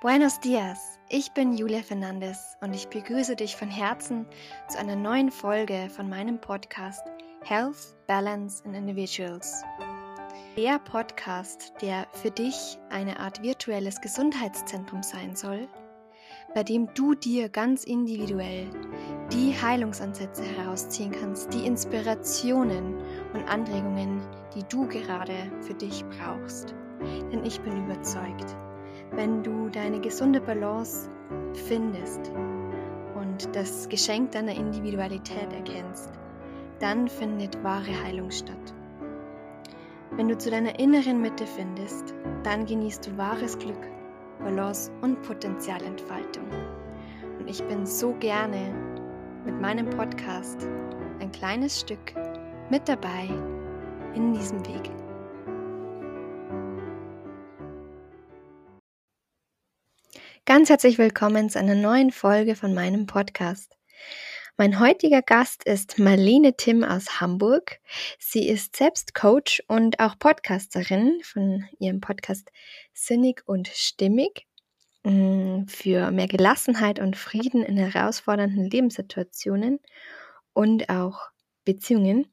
Buenos dias, ich bin Julia Fernandes und ich begrüße dich von Herzen zu einer neuen Folge von meinem Podcast Health, Balance and Individuals. Der Podcast, der für dich eine Art virtuelles Gesundheitszentrum sein soll, bei dem du dir ganz individuell die Heilungsansätze herausziehen kannst, die Inspirationen und Anregungen, die du gerade für dich brauchst. Denn ich bin überzeugt, wenn du deine gesunde Balance findest und das Geschenk deiner Individualität erkennst, dann findet wahre Heilung statt. Wenn du zu deiner inneren Mitte findest, dann genießt du wahres Glück, Balance und Potenzialentfaltung. Und ich bin so gerne mit meinem Podcast ein kleines Stück mit dabei in diesem Weg. Ganz herzlich willkommen zu einer neuen Folge von meinem Podcast. Mein heutiger Gast ist Marlene Tim aus Hamburg. Sie ist selbst Coach und auch Podcasterin von ihrem Podcast Sinnig und Stimmig mm, für mehr Gelassenheit und Frieden in herausfordernden Lebenssituationen und auch Beziehungen.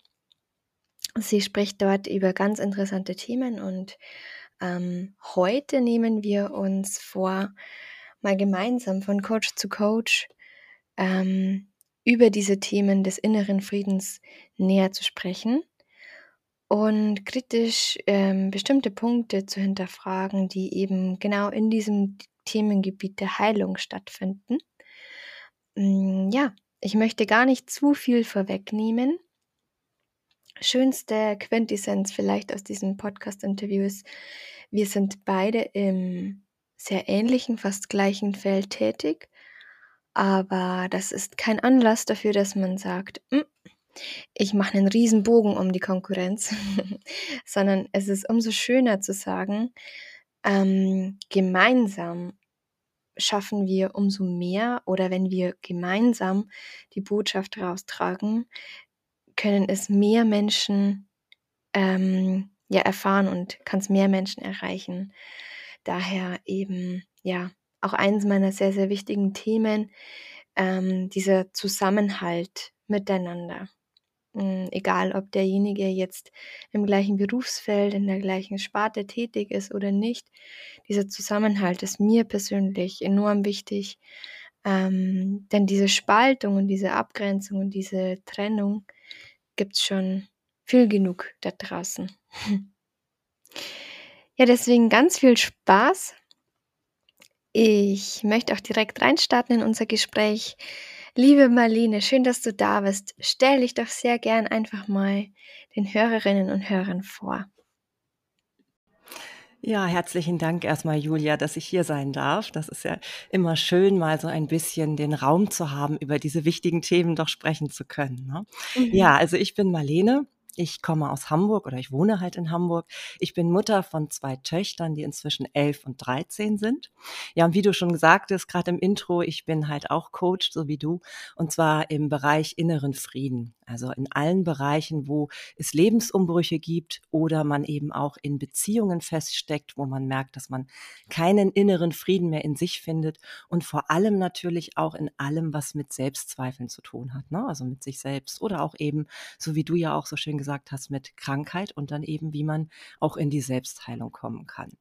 Sie spricht dort über ganz interessante Themen und ähm, heute nehmen wir uns vor, mal gemeinsam von Coach zu Coach ähm, über diese Themen des inneren Friedens näher zu sprechen und kritisch ähm, bestimmte Punkte zu hinterfragen, die eben genau in diesem Themengebiet der Heilung stattfinden. Mm, ja, ich möchte gar nicht zu viel vorwegnehmen. Schönste Quintessenz vielleicht aus diesem Podcast-Interview ist, wir sind beide im sehr ähnlichen, fast gleichen Feld tätig. Aber das ist kein Anlass dafür, dass man sagt, hm, ich mache einen riesen Bogen um die Konkurrenz, sondern es ist umso schöner zu sagen, ähm, gemeinsam schaffen wir umso mehr oder wenn wir gemeinsam die Botschaft raustragen, können es mehr Menschen ähm, ja erfahren und kann es mehr Menschen erreichen. Daher eben, ja, auch eins meiner sehr, sehr wichtigen Themen, ähm, dieser Zusammenhalt miteinander. Ähm, egal, ob derjenige jetzt im gleichen Berufsfeld, in der gleichen Sparte tätig ist oder nicht, dieser Zusammenhalt ist mir persönlich enorm wichtig. Ähm, denn diese Spaltung und diese Abgrenzung und diese Trennung gibt es schon viel genug da draußen. Ja, deswegen ganz viel Spaß. Ich möchte auch direkt reinstarten in unser Gespräch. Liebe Marlene, schön, dass du da bist. Stell dich doch sehr gern einfach mal den Hörerinnen und Hörern vor. Ja, herzlichen Dank erstmal, Julia, dass ich hier sein darf. Das ist ja immer schön, mal so ein bisschen den Raum zu haben, über diese wichtigen Themen doch sprechen zu können. Ne? Mhm. Ja, also ich bin Marlene. Ich komme aus Hamburg oder ich wohne halt in Hamburg. Ich bin Mutter von zwei Töchtern, die inzwischen elf und dreizehn sind. Ja, und wie du schon gesagt hast, gerade im Intro, ich bin halt auch Coach, so wie du, und zwar im Bereich inneren Frieden. Also in allen Bereichen, wo es Lebensumbrüche gibt oder man eben auch in Beziehungen feststeckt, wo man merkt, dass man keinen inneren Frieden mehr in sich findet und vor allem natürlich auch in allem, was mit Selbstzweifeln zu tun hat, ne? also mit sich selbst oder auch eben, so wie du ja auch so schön gesagt hast, mit Krankheit und dann eben, wie man auch in die Selbstheilung kommen kann.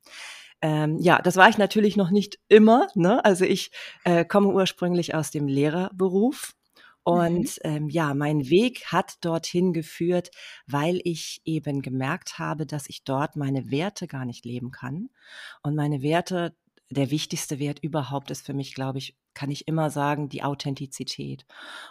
Ähm, ja, das war ich natürlich noch nicht immer. Ne? Also ich äh, komme ursprünglich aus dem Lehrerberuf. Und ähm, ja, mein Weg hat dorthin geführt, weil ich eben gemerkt habe, dass ich dort meine Werte gar nicht leben kann. Und meine Werte, der wichtigste Wert überhaupt ist für mich, glaube ich, kann ich immer sagen, die Authentizität.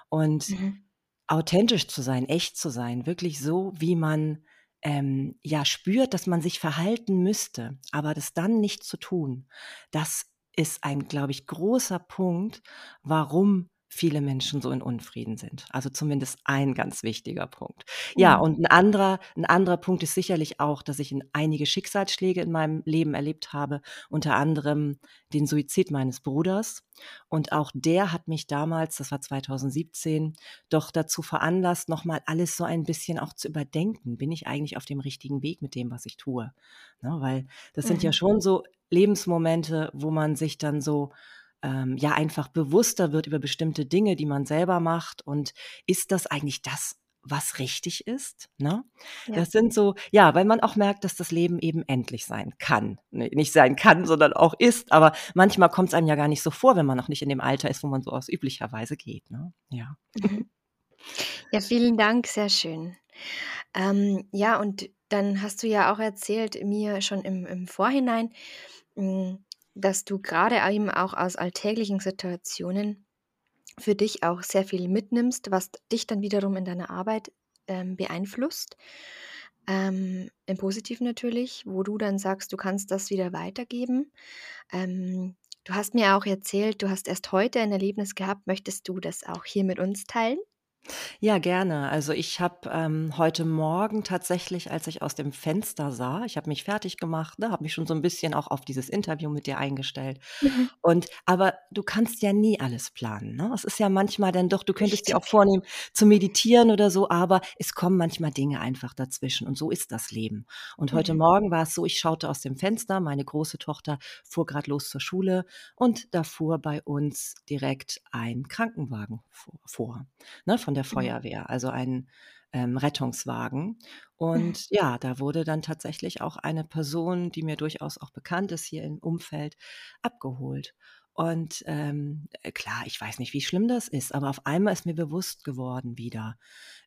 Und mhm. authentisch zu sein, echt zu sein, wirklich so, wie man ähm, ja spürt, dass man sich verhalten müsste, aber das dann nicht zu tun, das ist ein, glaube ich, großer Punkt, warum viele Menschen so in Unfrieden sind. Also zumindest ein ganz wichtiger Punkt. Ja, mhm. und ein anderer, ein anderer Punkt ist sicherlich auch, dass ich in einige Schicksalsschläge in meinem Leben erlebt habe, unter anderem den Suizid meines Bruders. Und auch der hat mich damals, das war 2017, doch dazu veranlasst, nochmal alles so ein bisschen auch zu überdenken. Bin ich eigentlich auf dem richtigen Weg mit dem, was ich tue? Ne, weil das sind mhm. ja schon so Lebensmomente, wo man sich dann so ähm, ja einfach bewusster wird über bestimmte Dinge, die man selber macht. Und ist das eigentlich das, was richtig ist. Ne? Ja. Das sind so, ja, weil man auch merkt, dass das Leben eben endlich sein kann. Nicht sein kann, sondern auch ist. Aber manchmal kommt es einem ja gar nicht so vor, wenn man noch nicht in dem Alter ist, wo man so aus üblicherweise geht. Ne? Ja. Mhm. Ja, vielen Dank, sehr schön. Ähm, ja, und dann hast du ja auch erzählt mir schon im, im Vorhinein, hm, dass du gerade eben auch aus alltäglichen Situationen für dich auch sehr viel mitnimmst, was dich dann wiederum in deiner Arbeit ähm, beeinflusst. Ähm, Im Positiven natürlich, wo du dann sagst, du kannst das wieder weitergeben. Ähm, du hast mir auch erzählt, du hast erst heute ein Erlebnis gehabt. Möchtest du das auch hier mit uns teilen? Ja, gerne. Also ich habe ähm, heute Morgen tatsächlich, als ich aus dem Fenster sah, ich habe mich fertig gemacht, ne, habe mich schon so ein bisschen auch auf dieses Interview mit dir eingestellt. Mhm. Und aber du kannst ja nie alles planen. Ne? Es ist ja manchmal dann doch, du könntest dir auch vornehmen zu meditieren oder so, aber es kommen manchmal Dinge einfach dazwischen und so ist das Leben. Und heute mhm. Morgen war es so, ich schaute aus dem Fenster, meine große Tochter fuhr gerade los zur Schule und da fuhr bei uns direkt ein Krankenwagen vor, vor ne, von der Mhm. Feuerwehr, also ein ähm, Rettungswagen. Mhm. Und ja, da wurde dann tatsächlich auch eine Person, die mir durchaus auch bekannt ist hier im Umfeld, abgeholt. Und ähm, äh, klar, ich weiß nicht, wie schlimm das ist, aber auf einmal ist mir bewusst geworden wieder,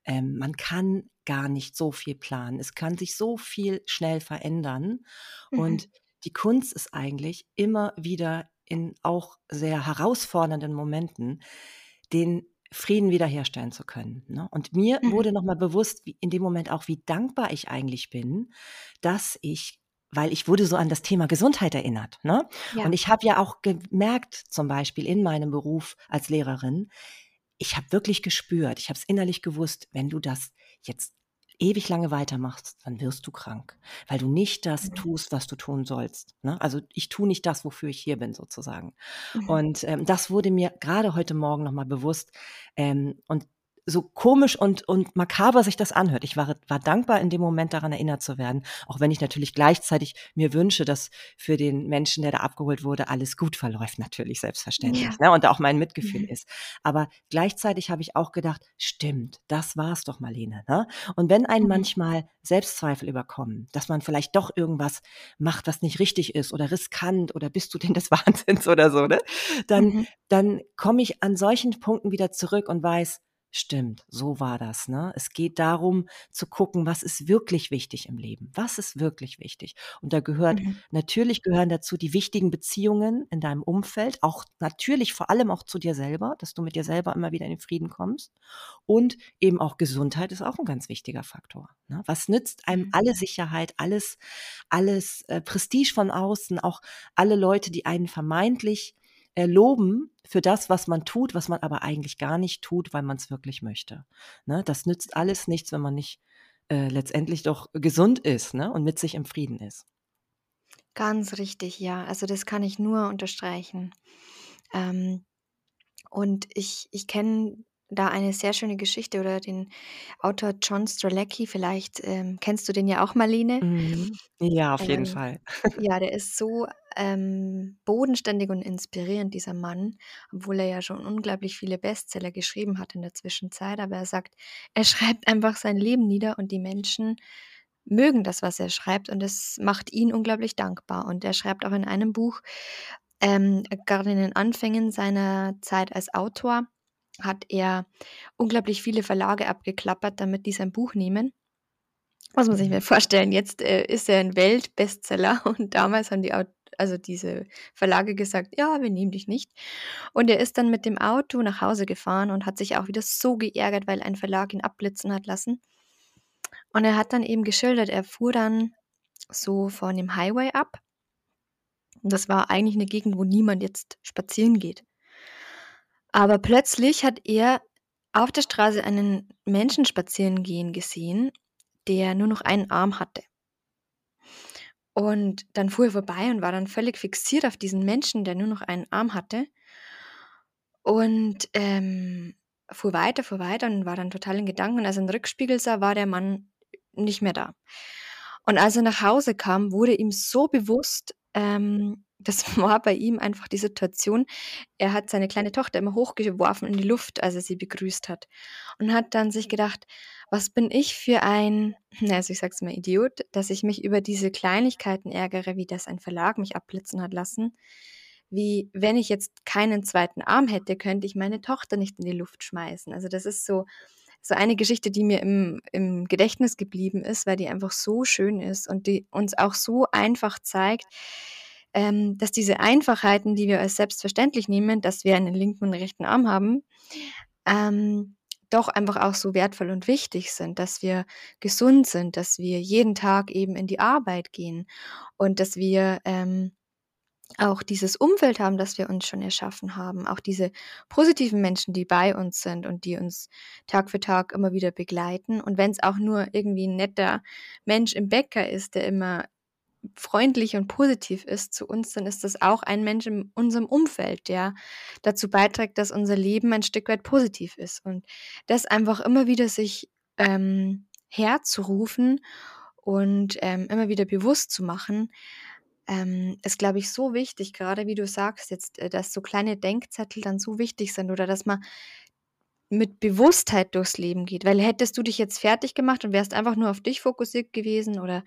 ähm, man kann gar nicht so viel planen. Es kann sich so viel schnell verändern. Mhm. Und die Kunst ist eigentlich immer wieder in auch sehr herausfordernden Momenten den Frieden wiederherstellen zu können. Ne? Und mir mhm. wurde nochmal bewusst, wie, in dem Moment auch, wie dankbar ich eigentlich bin, dass ich weil ich wurde so an das Thema Gesundheit erinnert. Ne? Ja. Und ich habe ja auch gemerkt, zum Beispiel in meinem Beruf als Lehrerin, ich habe wirklich gespürt, ich habe es innerlich gewusst, wenn du das jetzt ewig lange weitermachst, dann wirst du krank, weil du nicht das mhm. tust, was du tun sollst. Ne? Also ich tue nicht das, wofür ich hier bin, sozusagen. Mhm. Und ähm, das wurde mir gerade heute Morgen nochmal bewusst. Ähm, und so komisch und, und makaber sich das anhört. Ich war, war dankbar, in dem Moment daran erinnert zu werden, auch wenn ich natürlich gleichzeitig mir wünsche, dass für den Menschen, der da abgeholt wurde, alles gut verläuft, natürlich selbstverständlich. Ja. Ne? Und da auch mein Mitgefühl mhm. ist. Aber gleichzeitig habe ich auch gedacht, stimmt, das war's doch, Marlene. Ne? Und wenn einen mhm. manchmal Selbstzweifel überkommen, dass man vielleicht doch irgendwas macht, was nicht richtig ist oder riskant oder bist du denn des Wahnsinns oder so, ne? Dann, mhm. dann komme ich an solchen Punkten wieder zurück und weiß, Stimmt, so war das. Ne? Es geht darum zu gucken, was ist wirklich wichtig im Leben. Was ist wirklich wichtig? Und da gehört, mhm. natürlich gehören dazu die wichtigen Beziehungen in deinem Umfeld, auch natürlich vor allem auch zu dir selber, dass du mit dir selber immer wieder in den Frieden kommst. Und eben auch Gesundheit ist auch ein ganz wichtiger Faktor. Ne? Was nützt einem mhm. alle Sicherheit, alles, alles äh, Prestige von außen, auch alle Leute, die einen vermeintlich loben für das, was man tut, was man aber eigentlich gar nicht tut, weil man es wirklich möchte. Ne? Das nützt alles nichts, wenn man nicht äh, letztendlich doch gesund ist ne? und mit sich im Frieden ist. Ganz richtig, ja. Also das kann ich nur unterstreichen. Ähm, und ich, ich kenne da eine sehr schöne Geschichte oder den Autor John Strzelecki, vielleicht ähm, kennst du den ja auch, Marlene. Mhm. Ja, auf jeden ähm, Fall. ja, der ist so ähm, bodenständig und inspirierend, dieser Mann, obwohl er ja schon unglaublich viele Bestseller geschrieben hat in der Zwischenzeit. Aber er sagt, er schreibt einfach sein Leben nieder und die Menschen mögen das, was er schreibt und es macht ihn unglaublich dankbar. Und er schreibt auch in einem Buch, ähm, gerade in den Anfängen seiner Zeit als Autor, hat er unglaublich viele Verlage abgeklappert, damit die sein Buch nehmen. Muss man sich mal vorstellen, jetzt äh, ist er ein Weltbestseller und damals haben die, also diese Verlage gesagt, ja, wir nehmen dich nicht. Und er ist dann mit dem Auto nach Hause gefahren und hat sich auch wieder so geärgert, weil ein Verlag ihn abblitzen hat lassen. Und er hat dann eben geschildert, er fuhr dann so von dem Highway ab. Und das war eigentlich eine Gegend, wo niemand jetzt spazieren geht. Aber plötzlich hat er auf der Straße einen Menschen spazieren gehen gesehen, der nur noch einen Arm hatte. Und dann fuhr er vorbei und war dann völlig fixiert auf diesen Menschen, der nur noch einen Arm hatte. Und ähm, fuhr weiter, fuhr weiter und war dann total in Gedanken. Und als er einen Rückspiegel sah, war der Mann nicht mehr da. Und als er nach Hause kam, wurde ihm so bewusst, ähm, das war bei ihm einfach die Situation, er hat seine kleine Tochter immer hochgeworfen in die Luft, als er sie begrüßt hat und hat dann sich gedacht: „Was bin ich für ein, also ich sage es mal, Idiot, dass ich mich über diese Kleinigkeiten ärgere, wie dass ein Verlag mich abblitzen hat lassen. Wie wenn ich jetzt keinen zweiten Arm hätte, könnte ich meine Tochter nicht in die Luft schmeißen.“ Also, das ist so so eine Geschichte, die mir im im Gedächtnis geblieben ist, weil die einfach so schön ist und die uns auch so einfach zeigt, ähm, dass diese Einfachheiten, die wir als selbstverständlich nehmen, dass wir einen linken und rechten Arm haben, ähm, doch einfach auch so wertvoll und wichtig sind, dass wir gesund sind, dass wir jeden Tag eben in die Arbeit gehen und dass wir, ähm, auch dieses Umfeld haben, das wir uns schon erschaffen haben, auch diese positiven Menschen, die bei uns sind und die uns Tag für Tag immer wieder begleiten. Und wenn es auch nur irgendwie 'n netter Mensch im Bäcker ist, der immer freundlich und positiv ist zu uns, dann ist das auch ein Mensch in unserem Umfeld, der dazu beiträgt, dass unser Leben ein Stück weit positiv ist. Und das einfach immer wieder sich, ähm, herzurufen und, ähm, immer wieder bewusst zu machen, ähm, ist, glaube ich, so wichtig, gerade wie du sagst jetzt, äh, dass so kleine Denkzettel dann so wichtig sind oder dass man mit Bewusstheit durchs Leben geht. Weil hättest du dich jetzt fertig gemacht und wärst einfach nur auf dich fokussiert gewesen oder,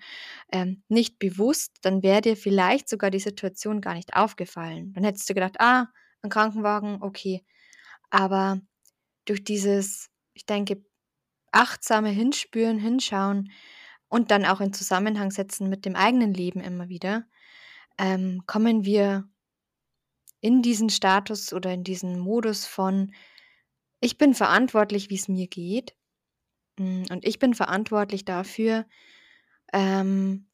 ähm, nicht bewusst, dann wäre dir vielleicht sogar die Situation gar nicht aufgefallen. Dann hättest du gedacht: „Ah, 'n Krankenwagen, okay.“ Aber durch dieses, ich denke, achtsame Hinspüren, Hinschauen und dann auch in Zusammenhang setzen mit dem eigenen Leben immer wieder, ähm, kommen wir in diesen Status oder in diesen Modus von: „Ich bin verantwortlich, wie's mir geht, hm, und ich bin verantwortlich dafür, ähm,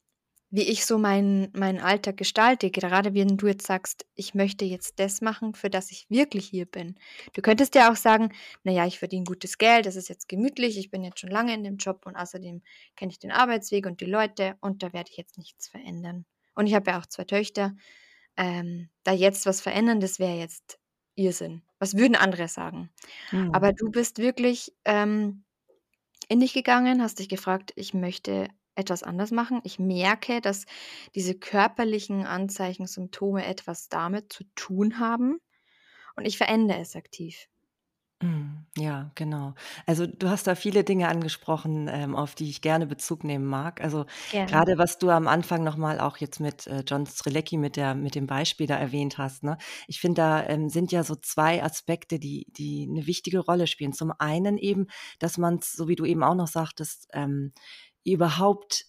wie ich so meinen meinen Alltag gestalte.“ Gerade wenn du jetzt sagst: „Ich möchte jetzt das machen, für das ich wirklich hier bin.“ Du könntest ja auch sagen: „Na ja, ich verdiene gutes Geld, das ist jetzt gemütlich, ich bin jetzt schon lange in dem Job und außerdem kenne ich den Arbeitsweg und die Leute und da werde ich jetzt nichts verändern. Und ich habe ja auch 2 Töchter. Ähm, da jetzt was verändern, das wäre jetzt Irrsinn. Was würden andere sagen?“ Mhm. Aber du bist wirklich, ähm, in dich gegangen, hast dich gefragt: „Ich möchte etwas anders machen. Ich merke, dass diese körperlichen Anzeichen, Symptome etwas damit zu tun haben und ich verändere es aktiv.“ Mhm, ja, genau. Also, du hast da viele Dinge angesprochen, ähm, auf die ich gerne Bezug nehmen mag. Also, Gerne. grade was du am Anfang noch mal auch jetzt mit, äh, John Strelecky mit der mit dem Beispiel da erwähnt hast, ne? Ich finde, da, ähm, sind ja so 2 Aspekte, die die 'ne wichtige Rolle spielen. Zum einen eben, dass man's, so wie du eben auch noch sagtest, ähm, überhaupt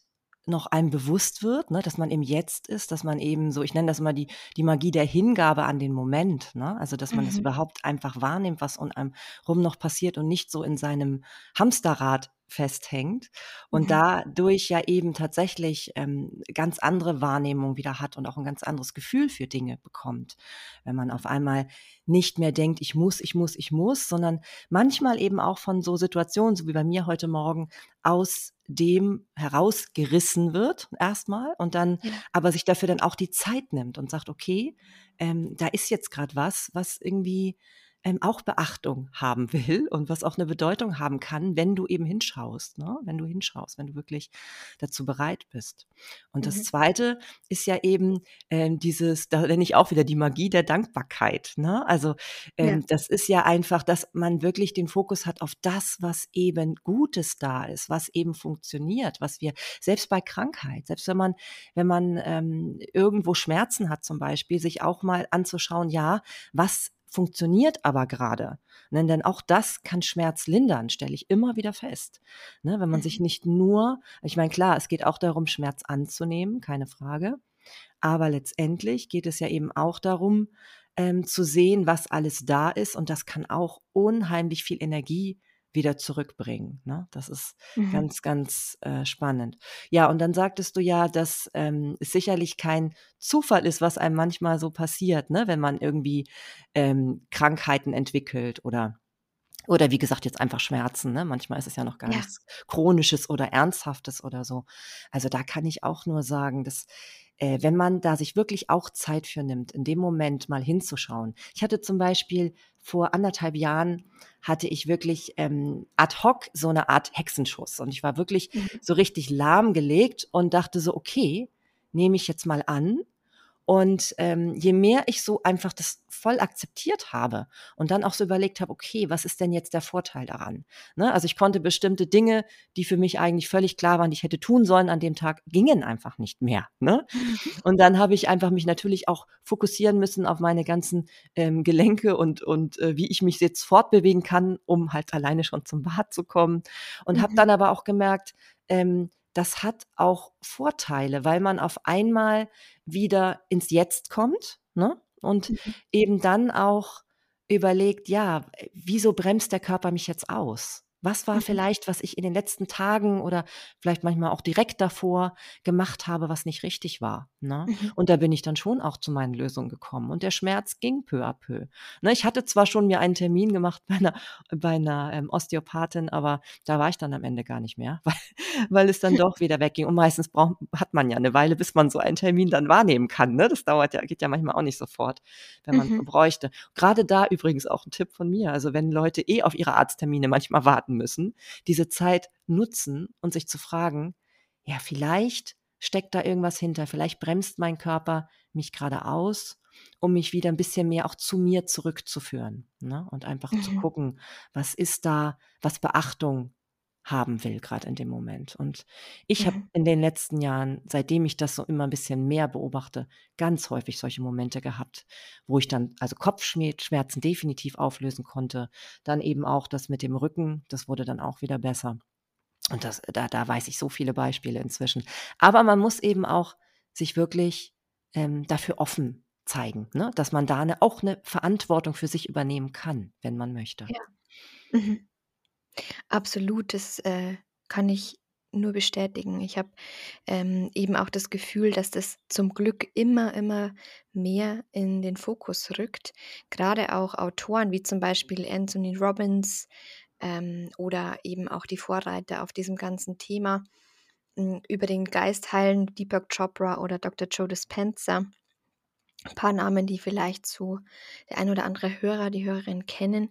noch einem bewusst wird, ne, dass man im Jetzt ist, dass man eben so ich nenne das immer die die Magie der Hingabe an den Moment, ne? Also, dass man das Mhm. überhaupt einfach wahrnimmt, was um einem rum noch passiert und nicht so in seinem Hamsterrad festhängt und Mhm. dadurch ja eben tatsächlich, ähm, ganz andere Wahrnehmung wieder hat und auch 'n ganz anderes Gefühl für Dinge bekommt. Wenn man auf einmal nicht mehr denkt: „Ich muss, ich muss, ich muss“, sondern manchmal eben auch von so Situationen, so wie bei mir heute Morgen, aus dem herausgerissen wird erst mal und dann Ja. aber sich dafür dann auch die Zeit nimmt und sagt: „Okay, ähm, da ist jetzt grad was, was irgendwie, ähm, auch Beachtung haben will und was auch 'ne Bedeutung haben kann, wenn du eben hinschaust, ne? Wenn du hinschaust, wenn du wirklich dazu bereit bist.“ Und das Mhm. 2. ist ja eben, ähm, dieses da nenne ich auch wieder die Magie der Dankbarkeit, ne? Also, Ja. ähm, das ist ja einfach, dass man wirklich den Fokus hat auf das, was eben Gutes da ist, was eben funktioniert, was wir selbst bei Krankheit, selbst wenn man wenn man, ähm, irgendwo Schmerzen hat zum Beispiel, sich auch mal anzuschauen: „Ja, was funktioniert aber grade?“ Ne, denn auch das kann Schmerz lindern, stelle ich immer wieder fest, ne? Wenn man sich Mhm. nicht nur ich meine, klar, es geht auch darum, Schmerz anzunehmen, keine Frage. Aber letztendlich geht es ja eben auch darum, ähm, zu sehen, was alles da ist und das kann auch unheimlich viel Energie wieder zurückbringen, ne? Das ist Mhm. ganz, ganz, äh, spannend. Ja, und dann sagtest du ja, dass, ähm, es sicherlich kein Zufall ist, was einem manchmal so passiert, ne, wenn man irgendwie, ähm, Krankheiten entwickelt oder oder wie gesagt, jetzt einfach Schmerzen, ne? Manchmal ist es ja noch gar Ja. nichts Chronisches oder Ernsthaftes oder so. Also, da kann ich auch nur sagen, dass, äh, wenn man da sich wirklich auch Zeit für nimmt, in dem Moment mal hinzuschauen. Ich hatte zum Beispiel vor 1 1/2 Jahren hatte ich wirklich, ähm, ad hoc so 'ne Art Hexenschuss und ich war wirklich Mhm. so richtig lahmgelegt und dachte so: „Okay, nehme ich jetzt mal an Und ähm, je mehr ich so einfach das voll akzeptiert habe und dann auch so überlegt habe, okay, was ist denn jetzt der Vorteil daran? Ne? Also ich konnte bestimmte Dinge, die für mich eigentlich völlig klar waren, die ich hätte tun sollen an dem Tag, gingen einfach nicht mehr. Ne? Und dann habe ich einfach mich natürlich auch fokussieren müssen auf meine ganzen ähm, Gelenke und, und äh, wie ich mich jetzt fortbewegen kann, um halt alleine schon zum Bad zu kommen. Und mhm. habe dann aber auch gemerkt, ähm, das hat auch Vorteile, weil man auf einmal wieder ins Jetzt kommt ne? und mhm. eben dann auch überlegt, ja, wieso bremst der Körper mich jetzt aus? Was war mhm. vielleicht, was ich in den letzten Tagen oder vielleicht manchmal auch direkt davor gemacht habe, was nicht richtig war? Ne? Mhm. Und da bin ich dann schon auch zu meinen Lösungen gekommen. Und der Schmerz ging peu à peu. Ne, ich hatte zwar schon mir einen Termin gemacht bei einer, bei einer ähm, Osteopathin, aber da war ich dann am Ende gar nicht mehr, weil, weil es dann doch wieder wegging. Und meistens braucht, hat man ja eine Weile, bis man so einen Termin dann wahrnehmen kann. Ne? Das dauert ja, geht ja manchmal auch nicht sofort, wenn man mhm. bräuchte. Gerade da übrigens auch ein Tipp von mir. Also wenn Leute eh auf ihre Arzttermine manchmal warten, warten müssen, diese Zeit nutzen und sich zu fragen, ja, vielleicht steckt da irgendwas hinter, vielleicht bremst mein Körper mich gerade aus, um mich wieder ein bisschen mehr auch zu mir zurückzuführen ne? und einfach mhm. zu gucken, was ist da, was Beachtung haben will, gerade in dem Moment. Und ich mhm. habe in den letzten Jahren, seitdem ich das so immer ein bisschen mehr beobachte, ganz häufig solche Momente gehabt, wo ich dann also Kopfschmerzen definitiv auflösen konnte. Dann eben auch das mit dem Rücken, das wurde dann auch wieder besser. Und das, da, da weiß ich so viele Beispiele inzwischen. Aber man muss eben auch sich wirklich ähm, dafür offen zeigen, ne? dass man da eine, auch eine Verantwortung für sich übernehmen kann, wenn man möchte. Ja. Mhm. Absolut, das, äh, kann ich nur bestätigen. Ich habe, ähm, eben auch das Gefühl, dass das zum Glück immer, immer mehr in den Fokus rückt. Gerade auch Autoren wie zum Beispiel Anthony Robbins, ähm, oder eben auch die Vorreiter auf diesem ganzen Thema, hm, über den Geist heilen, Deepak Chopra oder Dr. Joe Dispenza. Ein paar Namen, die vielleicht so der ein oder andere Hörer, die Hörerin kennen.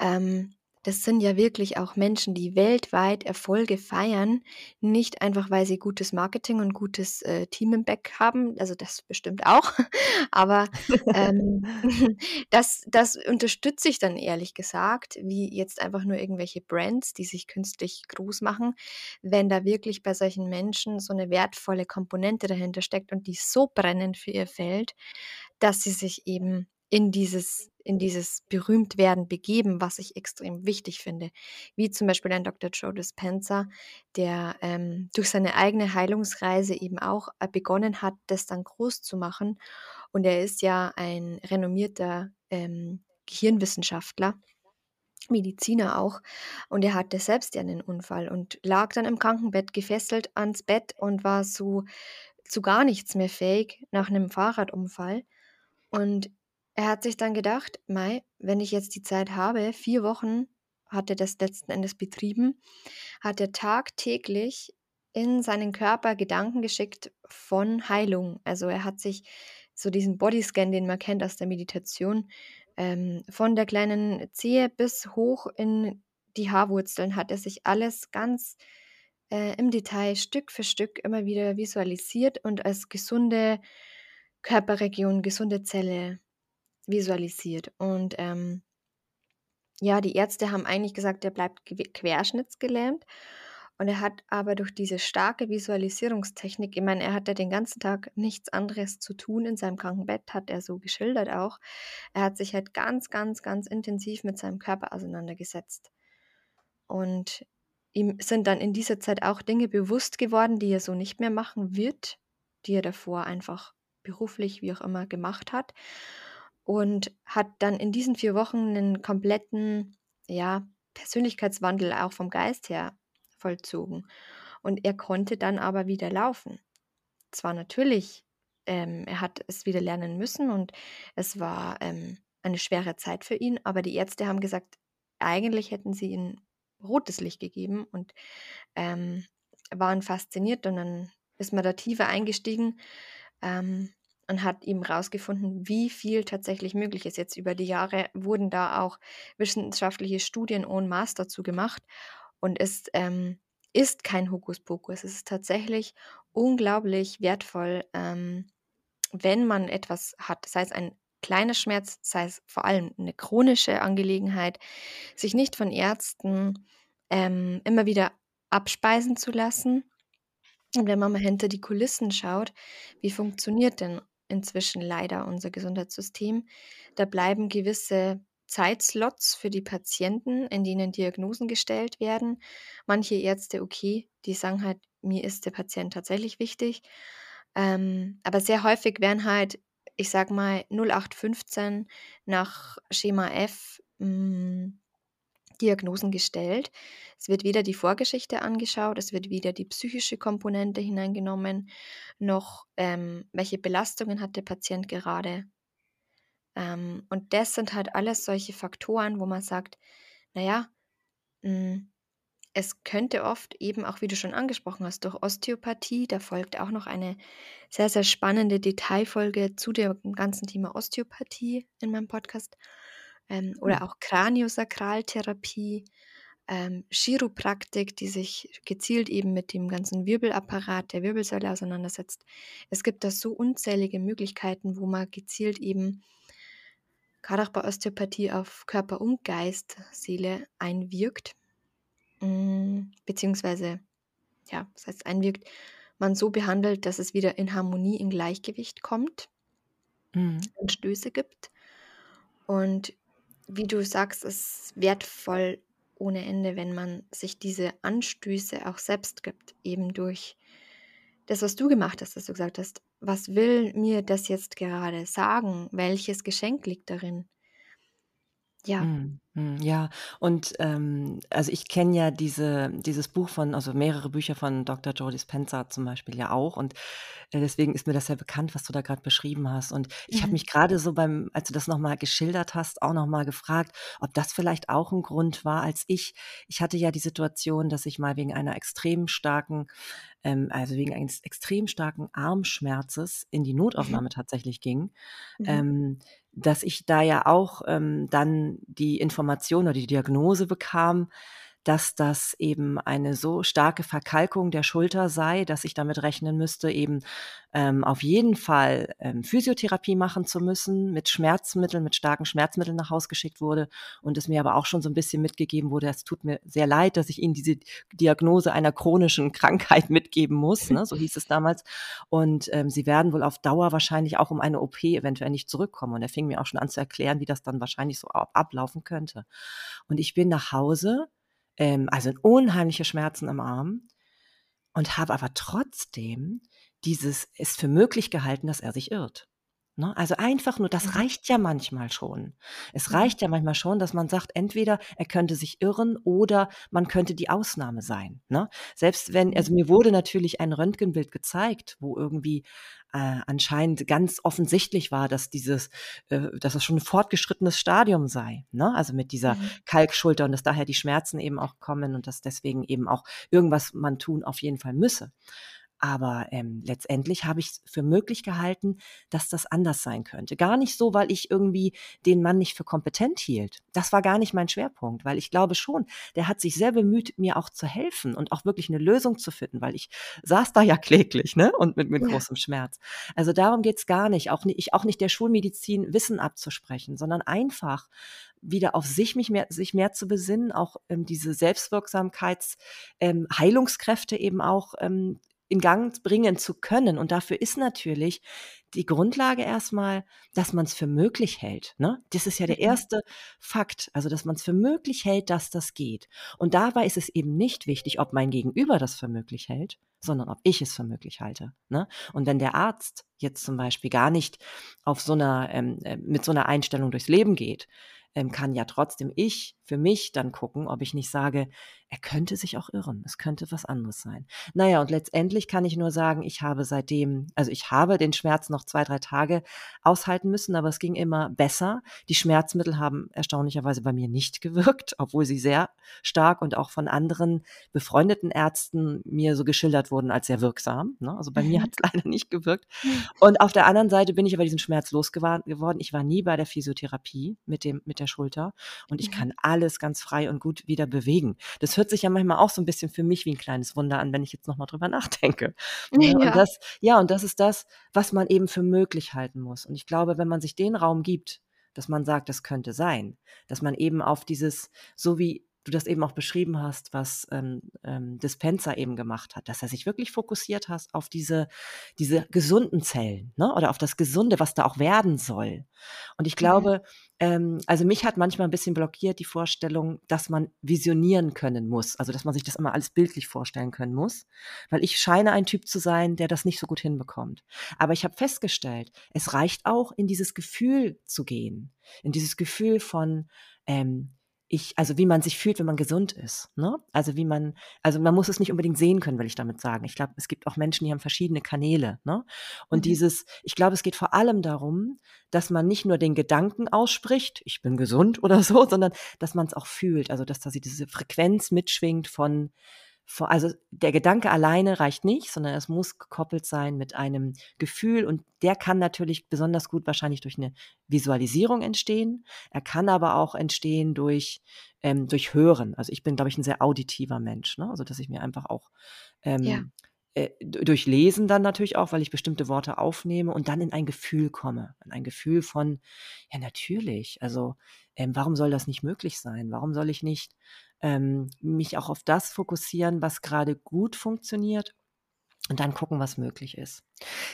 Ähm das sind ja wirklich auch Menschen, die weltweit Erfolge feiern, nicht einfach, weil sie gutes Marketing und gutes äh, Team im Back haben, also das bestimmt auch, aber ähm, das, das unterstütze ich dann ehrlich gesagt, wie jetzt einfach nur irgendwelche Brands, die sich künstlich groß machen, wenn da wirklich bei solchen Menschen so eine wertvolle Komponente dahinter steckt und die so brennend für ihr Feld, dass sie sich eben in dieses in dieses Berühmtwerden begeben, was ich extrem wichtig finde. Wie zum Beispiel ein Dr. Joe Dispenza, der ähm, durch seine eigene Heilungsreise eben auch äh, begonnen hat, das dann groß zu machen. Und er ist ja ein renommierter ähm, Gehirnwissenschaftler. Mediziner auch. Und er hatte selbst ja einen Unfall und lag dann im Krankenbett gefesselt ans Bett und war so zu gar nichts mehr fähig nach einem Fahrradunfall. Und er hat sich dann gedacht: „Mei, wenn ich jetzt die Zeit habe“ vier Wochen hat er das letzten Endes betrieben, hat er tagtäglich in seinen Körper Gedanken geschickt von Heilung. Also, er hat sich so diesen Bodyscan, den man kennt aus der Meditation, ähm, von der kleinen Zehe bis hoch in die Haarwurzeln hat er sich alles ganz, äh, im Detail Stück für Stück immer wieder visualisiert und als gesunde Körperregion, gesunde Zelle visualisiert. Und ähm, ja, die Ärzte haben eigentlich gesagt, er bleibt querschnittsgelähmt. Und er hat aber durch diese starke Visualisierungstechnik, ich meine, er hatte den ganzen Tag nichts anderes zu tun in seinem Krankenbett, hat er so geschildert auch. Er hat sich halt ganz, ganz, ganz intensiv mit seinem Körper auseinandergesetzt. Und ihm sind dann in dieser Zeit auch Dinge bewusst geworden, die er so nicht mehr machen wird, die er davor einfach beruflich, wie auch immer, gemacht hat und hat dann in diesen vier Wochen einen kompletten, ja, Persönlichkeitswandel auch vom Geist her vollzogen. Und er konnte dann aber wieder laufen. Zwar natürlich, ähm, er hat es wieder lernen müssen und es war ähm, eine schwere Zeit für ihn, aber die Ärzte haben gesagt, eigentlich hätten sie ihm rotes Licht gegeben und ähm, waren fasziniert und dann ist man da tiefer eingestiegen. Ähm, und hat eben rausgefunden, wie viel tatsächlich möglich ist. Jetzt über die Jahre wurden da auch wissenschaftliche Studien en masse dazu gemacht und es ähm, ist kein Hokuspokus. Es ist tatsächlich unglaublich wertvoll, ähm, wenn man etwas hat, sei es ein kleiner Schmerz, sei es vor allem eine chronische Angelegenheit, sich nicht von Ärzten ähm, immer wieder abspeisen zu lassen. Und wenn man mal hinter die Kulissen schaut, wie funktioniert denn inzwischen leider unser Gesundheitssystem? Da bleiben gewisse Zeitslots für die Patienten, in denen Diagnosen gestellt werden. Manche Ärzte, okay, die sagen halt, mir ist der Patient tatsächlich wichtig. Ähm, aber sehr häufig werden halt, ich sag mal, 0815 nach Schema F mh, hm, Diagnosen gestellt. Es wird weder die Vorgeschichte angeschaut, es wird weder die psychische Komponente hineingenommen, noch ähm, welche Belastungen hat der Patient gerade. Ähm, und das sind halt alles solche Faktoren, wo man sagt, naja, hm, es könnte oft eben auch, wie du schon angesprochen hast, durch Osteopathie, da folgt auch noch eine sehr, sehr spannende Detailfolge zu dem ganzen Thema Osteopathie in meinem Podcast ähm, oder auch Kraniosakraltherapie, ähm, Chiropraktik, die sich gezielt eben mit dem ganzen Wirbelapparat der Wirbelsäule auseinandersetzt. Es gibt da so unzählige Möglichkeiten, wo man gezielt eben gerade auch bei Osteopathie auf Körper und Geist, Seele einwirkt. Mm, beziehungsweise, ja, das heißt einwirkt, man so behandelt, dass es wieder in Harmonie, in Gleichgewicht kommt, mhm. und Stöße gibt. Und wie du sagst, ist wertvoll ohne Ende, wenn man sich diese Anstöße auch selbst gibt, eben durch das, was du gemacht hast, dass du gesagt hast, was will mir das jetzt gerade sagen? Welches Geschenk liegt darin? Ja. Mhm, ja, und, ähm, also ich kenne ja diese dieses Buch von also mehrere Bücher von Dr. Joe Dispenza zum Beispiel ja auch und, äh, deswegen ist mir das ja bekannt, was du da gerade beschrieben hast. Und ich habe mhm. mich gerade so beim als du das noch mal geschildert hast, auch noch mal gefragt, ob das vielleicht auch ein Grund war, als ich ich hatte ja die Situation, dass ich mal wegen einer extrem starken ähm, also wegen eines extrem starken Armschmerzes in die Mhm. Notaufnahme tatsächlich ging. Mhm. Ähm, dass ich da ja auch ähm, dann die Information oder die Diagnose bekam, dass das eben eine so starke Verkalkung der Schulter sei, dass ich damit rechnen müsste, eben ähm, auf jeden Fall ähm, Physiotherapie machen zu müssen, mit Schmerzmitteln, mit starken Schmerzmitteln nach Hause geschickt wurde und es mir aber auch schon so ein bisschen mitgegeben wurde, es tut mir sehr leid, dass ich Ihnen diese Diagnose einer chronischen Krankheit mitgeben muss, ne? so hieß es damals. Und ähm, Sie werden wohl auf Dauer wahrscheinlich auch um eine OP eventuell nicht zurückkommen. Und er fing mir auch schon an zu erklären, wie das dann wahrscheinlich so ablaufen könnte. Und ich bin nach Hause ähm, also unheimliche Schmerzen im Arm und habe aber trotzdem dieses es für möglich gehalten, dass er sich irrt. Ne? Also einfach nur, das mhm. reicht ja manchmal schon. Es mhm. reicht ja manchmal schon, dass man sagt, entweder er könnte sich irren oder man könnte die Ausnahme sein. Ne? Selbst wenn, also mir wurde natürlich ein Röntgenbild gezeigt, wo irgendwie äh, anscheinend ganz offensichtlich war, dass dieses, äh, dass das schon ein fortgeschrittenes Stadium sei. Ne? Also mit dieser mhm. Kalkschulter und dass daher die Schmerzen eben auch kommen und dass deswegen eben auch irgendwas man tun auf jeden Fall müsse. Aber ähm, letztendlich habe ich es für möglich gehalten, dass das anders sein könnte. Gar nicht so, weil ich irgendwie den Mann nicht für kompetent hielt. Das war gar nicht mein Schwerpunkt, weil ich glaube schon, der hat sich sehr bemüht, mir auch zu helfen und auch wirklich eine Lösung zu finden, weil ich saß da ja kläglich, ne? Und mit, mit ja. großem Schmerz. Also darum geht's gar nicht. Auch nicht, auch nicht der Schulmedizin Wissen abzusprechen, sondern einfach wieder auf sich, mich mehr, sich mehr zu besinnen, auch ähm, diese Selbstwirksamkeits, ähm, Heilungskräfte eben auch ähm, in Gang bringen zu können. Und dafür ist natürlich die Grundlage erstmal, dass man es für möglich hält. Ne? Das ist ja der mhm. erste Fakt, also dass man es für möglich hält, dass das geht. Und dabei ist es eben nicht wichtig, ob mein Gegenüber das für möglich hält, sondern ob ich es für möglich halte. Ne? Und wenn der Arzt jetzt zum Beispiel gar nicht auf so einer, ähm, äh, mit so einer Einstellung durchs Leben geht, ähm, kann ja trotzdem ich für mich dann gucken, ob ich nicht sage, er könnte sich auch irren. Es könnte was anderes sein. Naja, und letztendlich kann ich nur sagen, ich habe seitdem, also ich habe den Schmerz noch zwei, drei Tage aushalten müssen, aber es ging immer besser. Die Schmerzmittel haben erstaunlicherweise bei mir nicht gewirkt, obwohl sie sehr stark und auch von anderen befreundeten Ärzten mir so geschildert wurden als sehr wirksam. Ne? Also bei mhm. mir hat es leider nicht gewirkt. Und auf der anderen Seite bin ich aber diesen Schmerz losgeworden. Ich war nie bei der Physiotherapie mit dem, mit der Schulter und ich mhm. kann alles ganz frei und gut wieder bewegen. Das hört sich ja manchmal auch so ein bisschen für mich wie ein kleines Wunder an, wenn ich jetzt nochmal drüber nachdenke. Ne? Ja. Und das, ja, und das ist das, was man eben für möglich halten muss. Und ich glaube, wenn man sich den Raum gibt, dass man sagt, das könnte sein, dass man eben auf dieses, so wie du das eben auch beschrieben hast, was ähm, ähm, Dispenser eben gemacht hat, dass er sich wirklich fokussiert hat auf diese, diese gesunden Zellen ne? oder auf das Gesunde, was da auch werden soll. Und ich glaube, mhm. ähm, also mich hat manchmal ein bisschen blockiert die Vorstellung, dass man visionieren können muss, also dass man sich das immer alles bildlich vorstellen können muss, weil ich scheine ein Typ zu sein, der das nicht so gut hinbekommt. Aber ich habe festgestellt, es reicht auch, in dieses Gefühl zu gehen, in dieses Gefühl von, ähm, ich, also wie man sich fühlt, wenn man gesund ist. Ne? Also wie man, also man muss es nicht unbedingt sehen können, will ich damit sagen. Ich glaube, es gibt auch Menschen, die haben verschiedene Kanäle. Ne? Und mhm. dieses, ich glaube, es geht vor allem darum, dass man nicht nur den Gedanken ausspricht, ich bin gesund oder so, sondern dass man es auch fühlt. Also dass da diese Frequenz mitschwingt von also der Gedanke alleine reicht nicht, sondern es muss gekoppelt sein mit einem Gefühl und der kann natürlich besonders gut wahrscheinlich durch eine Visualisierung entstehen. Er kann aber auch entstehen durch, ähm, durch Hören. Also ich bin, glaube ich, ein sehr auditiver Mensch, ne? also dass ich mir einfach auch ähm, ja. äh, durch Lesen dann natürlich auch, weil ich bestimmte Worte aufnehme und dann in ein Gefühl komme, in ein Gefühl von, ja natürlich, also ähm, warum soll das nicht möglich sein? Warum soll ich nicht ähm, mich auch auf das fokussieren, was gerade gut funktioniert und dann gucken, was möglich ist.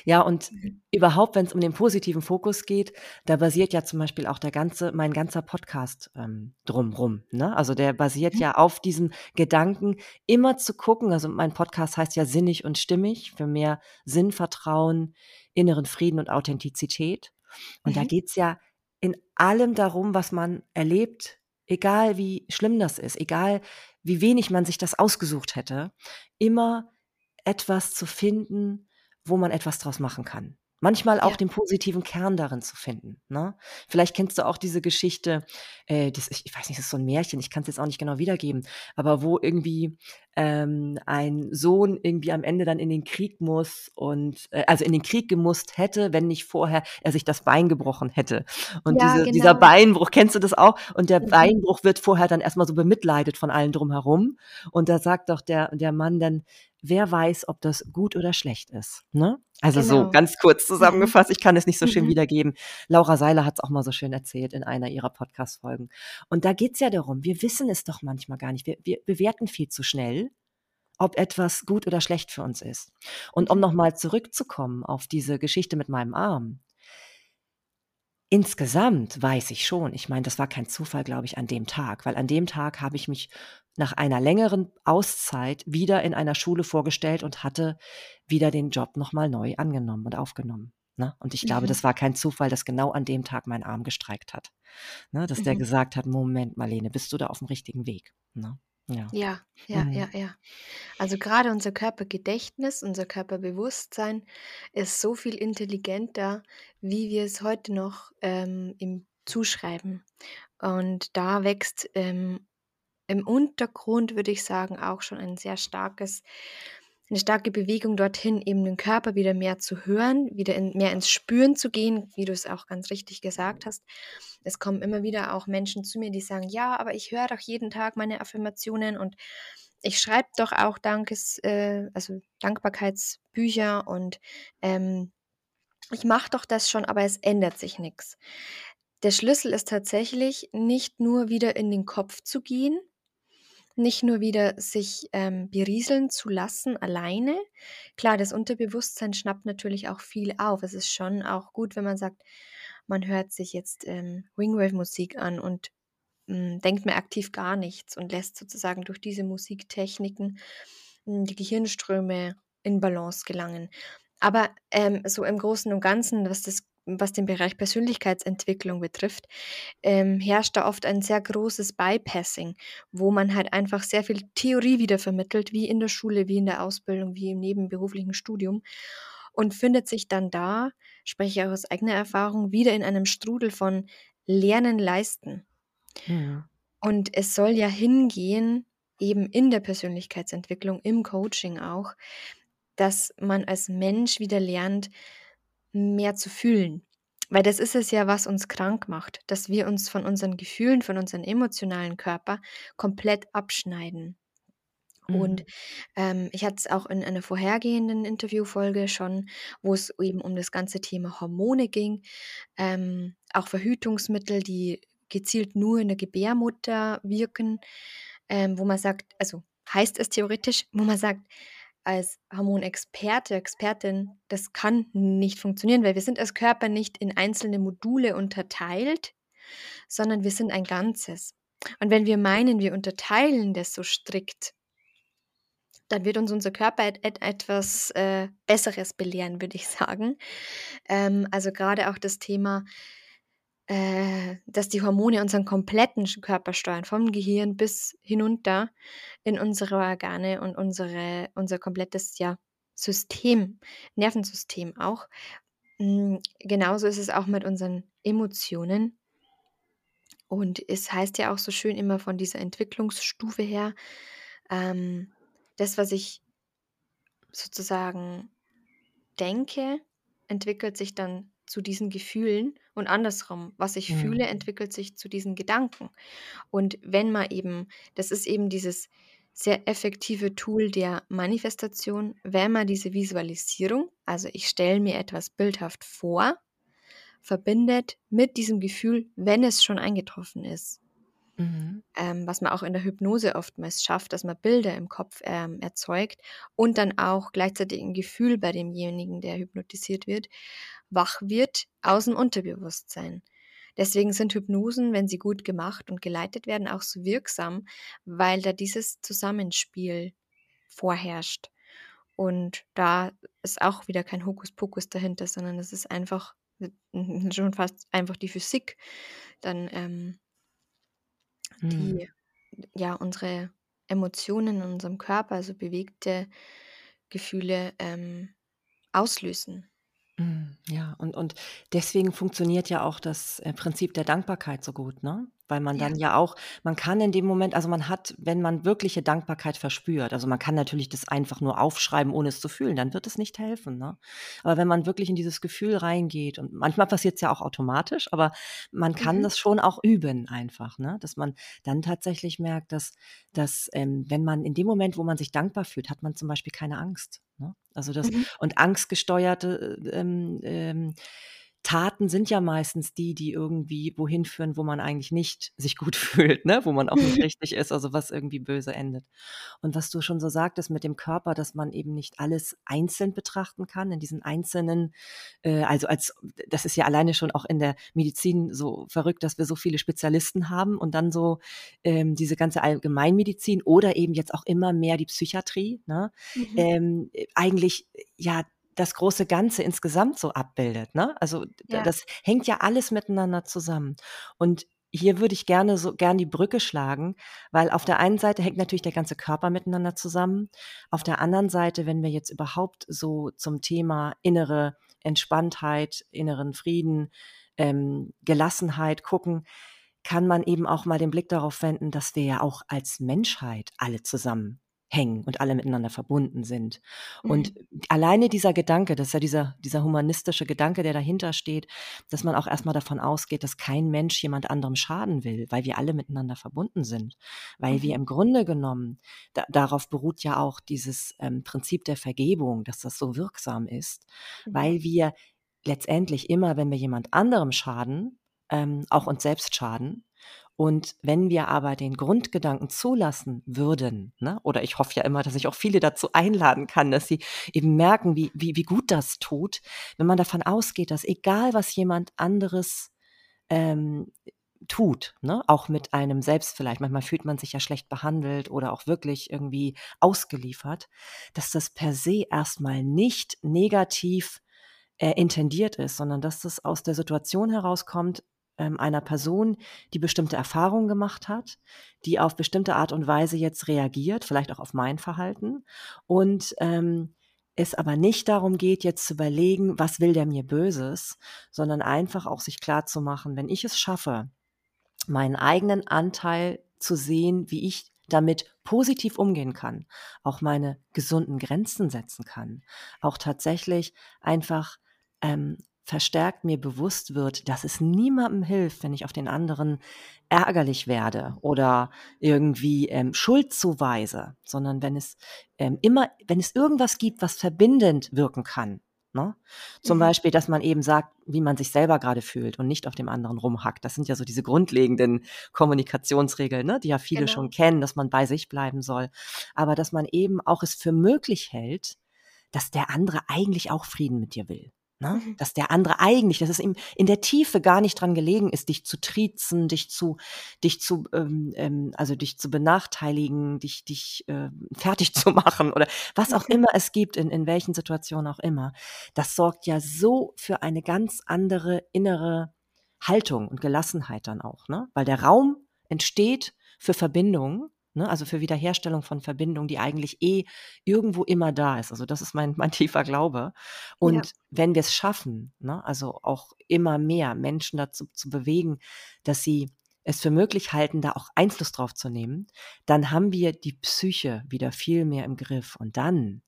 Ja, und mhm. überhaupt, wenn es um den positiven Fokus geht, da basiert ja zum Beispiel auch der ganze, mein ganzer Podcast ähm, drumrum. Ne? Also der basiert mhm. ja auf diesem Gedanken, immer zu gucken. Also mein Podcast heißt ja sinnig und stimmig für mehr Sinnvertrauen, inneren Frieden und Authentizität. Und mhm. da es ja in allem darum, was man erlebt, egal wie schlimm das ist, egal wie wenig man sich das ausgesucht hätte, immer etwas zu finden, wo man etwas draus machen kann. Manchmal auch ja. den positiven Kern darin zu finden. Ne? Vielleicht kennst du auch diese Geschichte, äh, das, ich, ich, weiß nicht, das ist so ein Märchen, ich kann es jetzt auch nicht genau wiedergeben, aber wo irgendwie ähm, ein Sohn irgendwie am Ende dann in den Krieg muss und äh, also in den Krieg gemusst hätte, wenn nicht vorher er sich das Bein gebrochen hätte. Und ja, diese, genau. dieser Beinbruch, kennst du das auch? Und der mhm. Beinbruch wird vorher dann erstmal so bemitleidet von allen drumherum. Und da sagt doch der, der Mann dann, wer weiß, ob das gut oder schlecht ist. Ne? Also genau. so ganz kurz mhm. zusammengefasst, ich kann es nicht so schön mhm. wiedergeben. Laura Seiler hat es auch mal so schön erzählt in einer ihrer Podcast-Folgen. Und da geht es ja darum, wir wissen es doch manchmal gar nicht. Wir, wir bewerten viel zu schnell, ob etwas gut oder schlecht für uns ist. Und um mhm. nochmal zurückzukommen auf diese Geschichte mit meinem Arm. Insgesamt weiß ich schon, ich meine, das war kein Zufall, glaube ich, an dem Tag, weil an dem Tag habe ich mich nach einer längeren Auszeit wieder in einer Schule vorgestellt und hatte wieder den Job nochmal neu angenommen und aufgenommen. Ne? Und ich glaube, mhm. das war kein Zufall, dass genau an dem Tag mein Arm gestreikt hat. Ne? Dass mhm. der gesagt hat, Moment, Marlene, bist du da auf dem richtigen Weg? Ne? Ja, ja, ja, mhm. ja, ja. Also gerade unser Körpergedächtnis, unser Körperbewusstsein ist so viel intelligenter, wie wir es heute noch ähm, ihm zuschreiben. Und da wächst ähm, im Untergrund, würde ich sagen, auch schon ein sehr starkes, eine starke Bewegung dorthin, eben den Körper wieder mehr zu hören, wieder in, mehr ins Spüren zu gehen, wie du es auch ganz richtig gesagt hast. Es kommen immer wieder auch Menschen zu mir, die sagen, ja, aber ich höre doch jeden Tag meine Affirmationen und ich schreibe doch auch Dankes, äh, also Dankbarkeitsbücher und ähm, ich mache doch das schon, aber es ändert sich nichts. Der Schlüssel ist tatsächlich nicht nur wieder in den Kopf zu gehen, nicht nur wieder sich ähm, berieseln zu lassen alleine. Klar, das Unterbewusstsein schnappt natürlich auch viel auf. Es ist schon auch gut, wenn man sagt, man hört sich jetzt ähm, Wingwave-Musik an und mh, hm, denkt mir aktiv gar nichts und lässt sozusagen durch diese Musiktechniken hm, die Gehirnströme in Balance gelangen. Aber ähm, so im Großen und Ganzen, was das was den Bereich Persönlichkeitsentwicklung betrifft, ähm, herrscht da oft ein sehr großes Bypassing, wo man halt einfach sehr viel Theorie wieder vermittelt, wie in der Schule, wie in der Ausbildung, wie im nebenberuflichen Studium und findet sich dann da, spreche ich auch aus eigener Erfahrung, wieder in einem Strudel von Lernen, Leisten. Ja. Und es soll ja hingehen, eben in der Persönlichkeitsentwicklung, im Coaching auch, dass man als Mensch wieder lernt, mehr zu fühlen, Weil das ist es ja, was uns krank macht, dass wir uns von unseren Gefühlen, von unserem emotionalen Körper komplett abschneiden. Und Mhm. ähm, ich hatte es auch in einer vorhergehenden Interviewfolge schon, wo es eben um das ganze Thema Hormone ging, ähm, auch Verhütungsmittel, die gezielt nur in der Gebärmutter wirken, ähm, wo man sagt, also heißt es theoretisch, wo man sagt, als Hormonexperte, Expertin, das kann nicht funktionieren, weil wir sind als Körper nicht in einzelne Module unterteilt, sondern wir sind ein Ganzes. Und wenn wir meinen, wir unterteilen das so strikt, dann wird uns unser Körper et et etwas, äh, Besseres belehren, würde ich sagen. Ähm, also gerade auch das Thema, äh, dass die Hormone unseren kompletten Körper steuern, vom Gehirn bis hinunter in unsere Organe und unsere unser komplettes, ja, System, Nervensystem auch. Hm, genauso ist es auch mit unseren Emotionen. Und es heißt ja auch so schön immer von dieser Entwicklungsstufe her, ähm, das, was ich sozusagen denke, entwickelt sich dann zu diesen Gefühlen und andersrum, was ich fühle, Mhm. entwickelt sich zu diesen Gedanken. Und wenn man eben das ist eben dieses sehr effektive Tool der Manifestation, wenn man diese Visualisierung also, ich stelle mir etwas bildhaft vor, verbindet mit diesem Gefühl, wenn es schon eingetroffen ist. Mhm. Ähm, was man auch in der Hypnose oftmals schafft, dass man Bilder im Kopf, ähm, erzeugt und dann auch gleichzeitig 'n Gefühl bei demjenigen, der hypnotisiert wird, wach wird aus'm Unterbewusstsein. Deswegen sind Hypnosen, wenn sie gut gemacht und geleitet werden, auch so wirksam, weil da dieses Zusammenspiel vorherrscht. Und da ist auch wieder kein Hokuspokus dahinter, sondern es ist einfach schon fast einfach die Physik dann, ähm Mhm. die, ja, unsere Emotionen in unserem Körper, also bewegte Gefühle, ähm, auslösen. Mhm, ja, und und deswegen funktioniert ja auch das, äh, Prinzip der Dankbarkeit so gut, ne? Weil man Ja. dann ja auch man kann in dem Moment also, man hat wenn man wirkliche Dankbarkeit verspürt also, man kann natürlich das einfach nur aufschreiben, ohne es zu fühlen, dann wird es nicht helfen, ne? Aber wenn man wirklich in dieses Gefühl reingeht und manchmal passiert's ja auch automatisch, aber man kann Mhm. das schon auch üben einfach, ne? Dass man dann tatsächlich merkt, dass dass, ähm, wenn man in dem Moment, wo man sich dankbar fühlt, hat man zum Beispiel keine Angst, ne? Also, das Mhm. und angstgesteuerte, äh, ähm, ähm, Taten sind ja meistens die, die irgendwie wohin führen, wo man eigentlich nicht sich gut fühlt, ne? Wo man auch nicht richtig ist, also, was irgendwie böse endet. Und was du schon so sagtest mit dem Körper, dass man eben nicht alles einzeln betrachten kann in diesen einzelnen äh, also, als das ist ja alleine schon auch in der Medizin so verrückt, dass wir so viele Spezialisten haben und dann so, ähm, diese ganze Allgemeinmedizin oder eben jetzt auch immer mehr die Psychiatrie, ne, Mhm. ähm, eigentlich, ja, das große Ganze insgesamt so abbildet, ne? Also, Ja. das hängt ja alles miteinander zusammen. Und hier würde ich gerne so gern die Brücke schlagen, weil auf der einen Seite hängt natürlich der ganze Körper miteinander zusammen. Auf der anderen Seite, wenn wir jetzt überhaupt so zum Thema innere Entspanntheit, inneren Frieden, ähm, Gelassenheit gucken, kann man eben auch mal den Blick darauf wenden, dass wir ja auch als Menschheit alle zusammenhängen und alle miteinander verbunden sind. Und Mhm. alleine dieser Gedanke, das ist ja dieser dieser humanistische Gedanke, der dahinter steht, dass man auch erst mal davon ausgeht, dass kein Mensch jemand anderem schaden will, weil wir alle miteinander verbunden sind. Weil wir Mhm. im Grunde genommen da darauf beruht ja auch dieses, ähm, Prinzip der Vergebung, dass das so wirksam ist, Mhm. weil wir letztendlich immer, wenn wir jemand anderem schaden, ähm, auch uns selbst schaden. Und wenn wir aber den Grundgedanken zulassen würden, ne oder ich hoffe ja immer, dass ich auch viele dazu einladen kann, dass sie eben merken, wie wie wie gut das tut, wenn man davon ausgeht, dass egal, was jemand anderes, ähm, tut, ne, auch mit einem selbst vielleicht manchmal fühlt man sich ja schlecht behandelt oder auch wirklich irgendwie ausgeliefert, dass das per se erst mal nicht negativ, äh, intendiert ist, sondern dass das aus der Situation herauskommt, ähm, einer Person, die bestimmte Erfahrungen gemacht hat, die auf bestimmte Art und Weise jetzt reagiert, vielleicht auch auf mein Verhalten und, ähm, es aber nicht darum geht, jetzt zu überlegen: „Was will der mir Böses?“, sondern einfach auch sich klarzumachen: „Wenn ich es schaffe, meinen eigenen Anteil zu sehen, wie ich damit positiv umgehen kann, auch meine gesunden Grenzen setzen kann, auch tatsächlich einfach, ähm, verstärkt mir bewusst wird, dass es niemandem hilft, wenn ich auf den anderen ärgerlich werde oder irgendwie ähm, Schuld zuweise, sondern wenn es ähm, immer, wenn es irgendwas gibt, was verbindend wirken kann, Ne? Zum mhm. Beispiel, dass man eben sagt, wie man sich selber gerade fühlt und nicht auf dem anderen rumhackt. Das sind ja so diese grundlegenden Kommunikationsregeln, ne? die ja viele genau. schon kennen, dass man bei sich bleiben soll. Aber dass man eben auch es für möglich hält, dass der andere eigentlich auch Frieden mit dir will. Ne? Mhm. Dass der andere eigentlich, dass es ihm in der Tiefe gar nicht dran gelegen ist, dich zu triezen, dich zu, dich zu, ähm, ähm, also dich zu benachteiligen, dich, dich äh, fertig zu machen oder was auch mhm. immer es gibt, in, in welchen Situationen auch immer. Das sorgt ja so für eine ganz andere innere Haltung und Gelassenheit dann auch, ne? Weil der Raum entsteht für Verbindungen Ne? Also für Wiederherstellung von Verbindung, die eigentlich eh irgendwo immer da ist. Also das ist mein, mein tiefer Glaube. Und ja. wenn wir es schaffen, ne? also auch immer mehr Menschen dazu zu bewegen, dass sie es für möglich halten, da auch Einfluss drauf zu nehmen, dann haben wir die Psyche wieder viel mehr im Griff. Und dann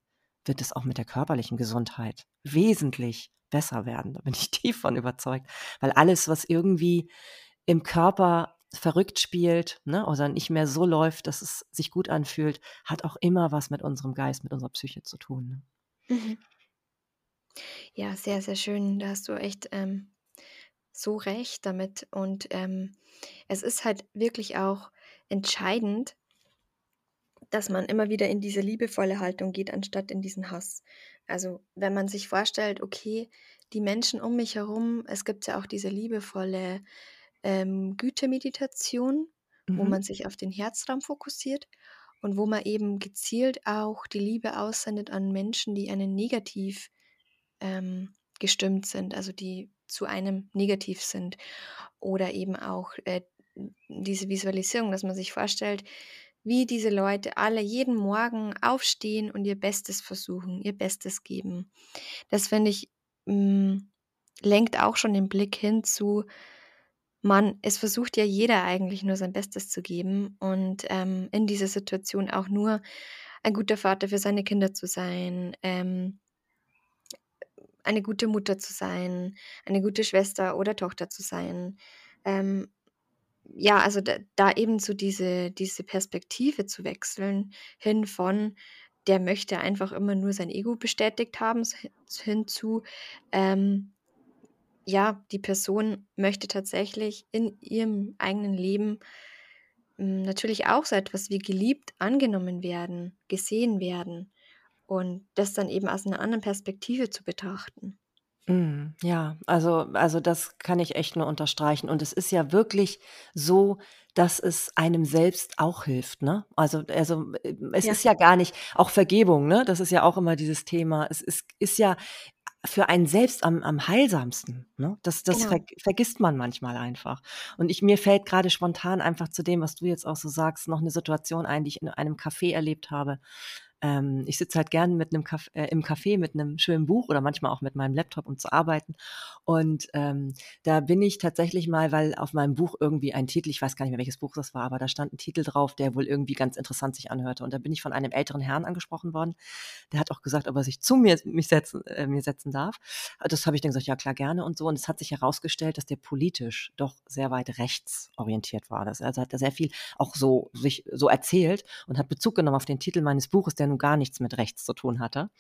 wird es auch mit der körperlichen Gesundheit wesentlich besser werden. Da bin ich tief von überzeugt. Weil alles, was irgendwie im Körper verrückt spielt ne, oder nicht mehr so läuft, dass es sich gut anfühlt, hat auch immer was mit unserem Geist, mit unserer Psyche zu tun. Ne? Mhm. Ja, sehr, sehr schön. Da hast du echt ähm, so recht damit. Und ähm, es ist halt wirklich auch entscheidend, dass man immer wieder in diese liebevolle Haltung geht, anstatt in diesen Hass. Also wenn man sich vorstellt, okay, die Menschen um mich herum, es gibt ja auch diese liebevolle ähm, Gütemeditation, wo mhm. man sich auf den Herzraum fokussiert und wo man eben gezielt auch die Liebe aussendet an Menschen, die einen negativ ähm, gestimmt sind, also die zu einem negativ sind. Oder eben auch äh, diese Visualisierung, dass man sich vorstellt, wie diese Leute alle jeden Morgen aufstehen und ihr Bestes versuchen, ihr Bestes geben. Das finde ich, mh, mm, lenkt auch schon den Blick hin zu, man, es versucht ja jeder eigentlich nur sein Bestes zu geben und ähm, in dieser Situation auch nur ein guter Vater für seine Kinder zu sein, ähm, eine gute Mutter zu sein, eine gute Schwester oder Tochter zu sein. Ähm, ja, also da, da, eben so diese, diese Perspektive zu wechseln, hin von, der möchte einfach immer nur sein Ego bestätigt haben, hin zu, ähm, ja, die Person möchte tatsächlich in ihrem eigenen Leben hm, natürlich auch so etwas wie geliebt angenommen werden, gesehen werden und das dann eben aus einer anderen Perspektive zu betrachten. Mm, ja, also also das kann ich echt nur unterstreichen. Und es ist ja wirklich so, dass es einem selbst auch hilft, ne? Also also, äh, es Ja. ist ja gar nicht auch Vergebung, ne? Das ist ja auch immer dieses Thema. Es ist ist ja für einen selbst am, am heilsamsten. Ne? Das, das genau. ver, vergisst man manchmal einfach. Und ich, mir fällt gerade spontan einfach zu dem, was du jetzt auch so sagst, noch eine Situation ein, die ich in einem Café erlebt habe ähm, ich sitze halt gern mit einem Caf äh, im Café mit einem schönen Buch oder manchmal auch mit meinem Laptop, um zu arbeiten. Und ähm, da bin ich tatsächlich mal, weil auf meinem Buch irgendwie ein Titel, ich weiß gar nicht mehr, welches Buch das war, aber da stand ein Titel drauf, der wohl irgendwie ganz interessant sich anhörte. Und da bin ich von einem älteren Herrn angesprochen worden. Der hat auch gesagt, ob er sich zu mir, mich setzen, äh, mir setzen darf. Das habe ich dann gesagt, ja klar, gerne und so. Und es hat sich herausgestellt, dass der politisch doch sehr weit rechtsorientiert war. Das, also hat er sehr viel auch so sich so erzählt und hat Bezug genommen auf den Titel meines Buches, der nun gar nichts mit rechts zu tun hatte.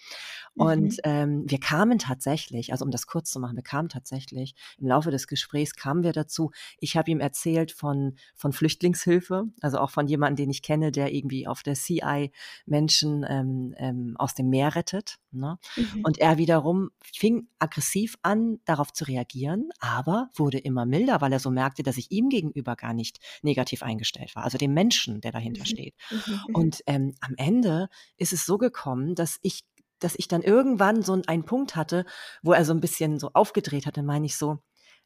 Und mhm. ähm, wir kamen tatsächlich, also um das kurz zu machen, wir kamen tatsächlich im Laufe des Gesprächs kamen wir dazu. Ich habe ihm erzählt von von Flüchtlingshilfe, also auch von jemandem, den ich kenne, der irgendwie auf der CI Menschen ähm, ähm, aus dem Meer rettet. Ne? Mhm. Und er wiederum fing aggressiv an, darauf zu reagieren, aber wurde immer milder, weil er so merkte, dass ich ihm gegenüber gar nicht negativ eingestellt war, also dem Menschen, der dahinter mhm. steht. Mhm. mhm. Und ähm, am Ende ist es so gekommen, dass ich dass ich dann irgendwann so einen Punkt hatte, wo er so ein bisschen so aufgedreht hatte, meine ich so,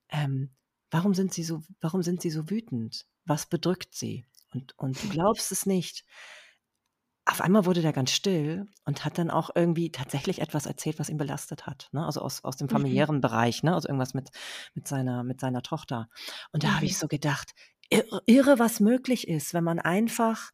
ähm, warum sind Sie so, warum sind Sie so wütend? Was bedrückt Sie? Und, und du glaubst es nicht. Auf einmal wurde der ganz still und hat dann auch irgendwie tatsächlich etwas erzählt, was ihn belastet hat. Ne? Also aus, aus dem mhm. familiären mhm. Bereich, ne? also irgendwas mit, mit, seiner, mit seiner Tochter. Und da mhm. habe ich so gedacht, irre, was möglich ist, wenn man einfach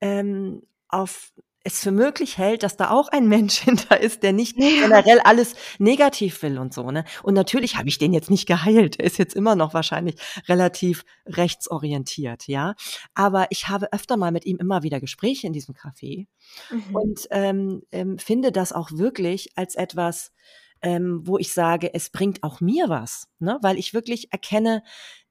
ähm, auf es für möglich hält, dass da auch ein Mensch hinter ist, der nicht Ja. generell alles negativ will und so, ne? Und natürlich habe ich den jetzt nicht geheilt. Er ist jetzt immer noch wahrscheinlich relativ rechtsorientiert, ja? Aber ich habe öfter mal mit ihm immer wieder Gespräche in diesem Café Mhm. und, ähm, ähm, finde das auch wirklich als etwas, ähm, wo ich sage, es bringt auch mir was, ne? Weil ich wirklich erkenne,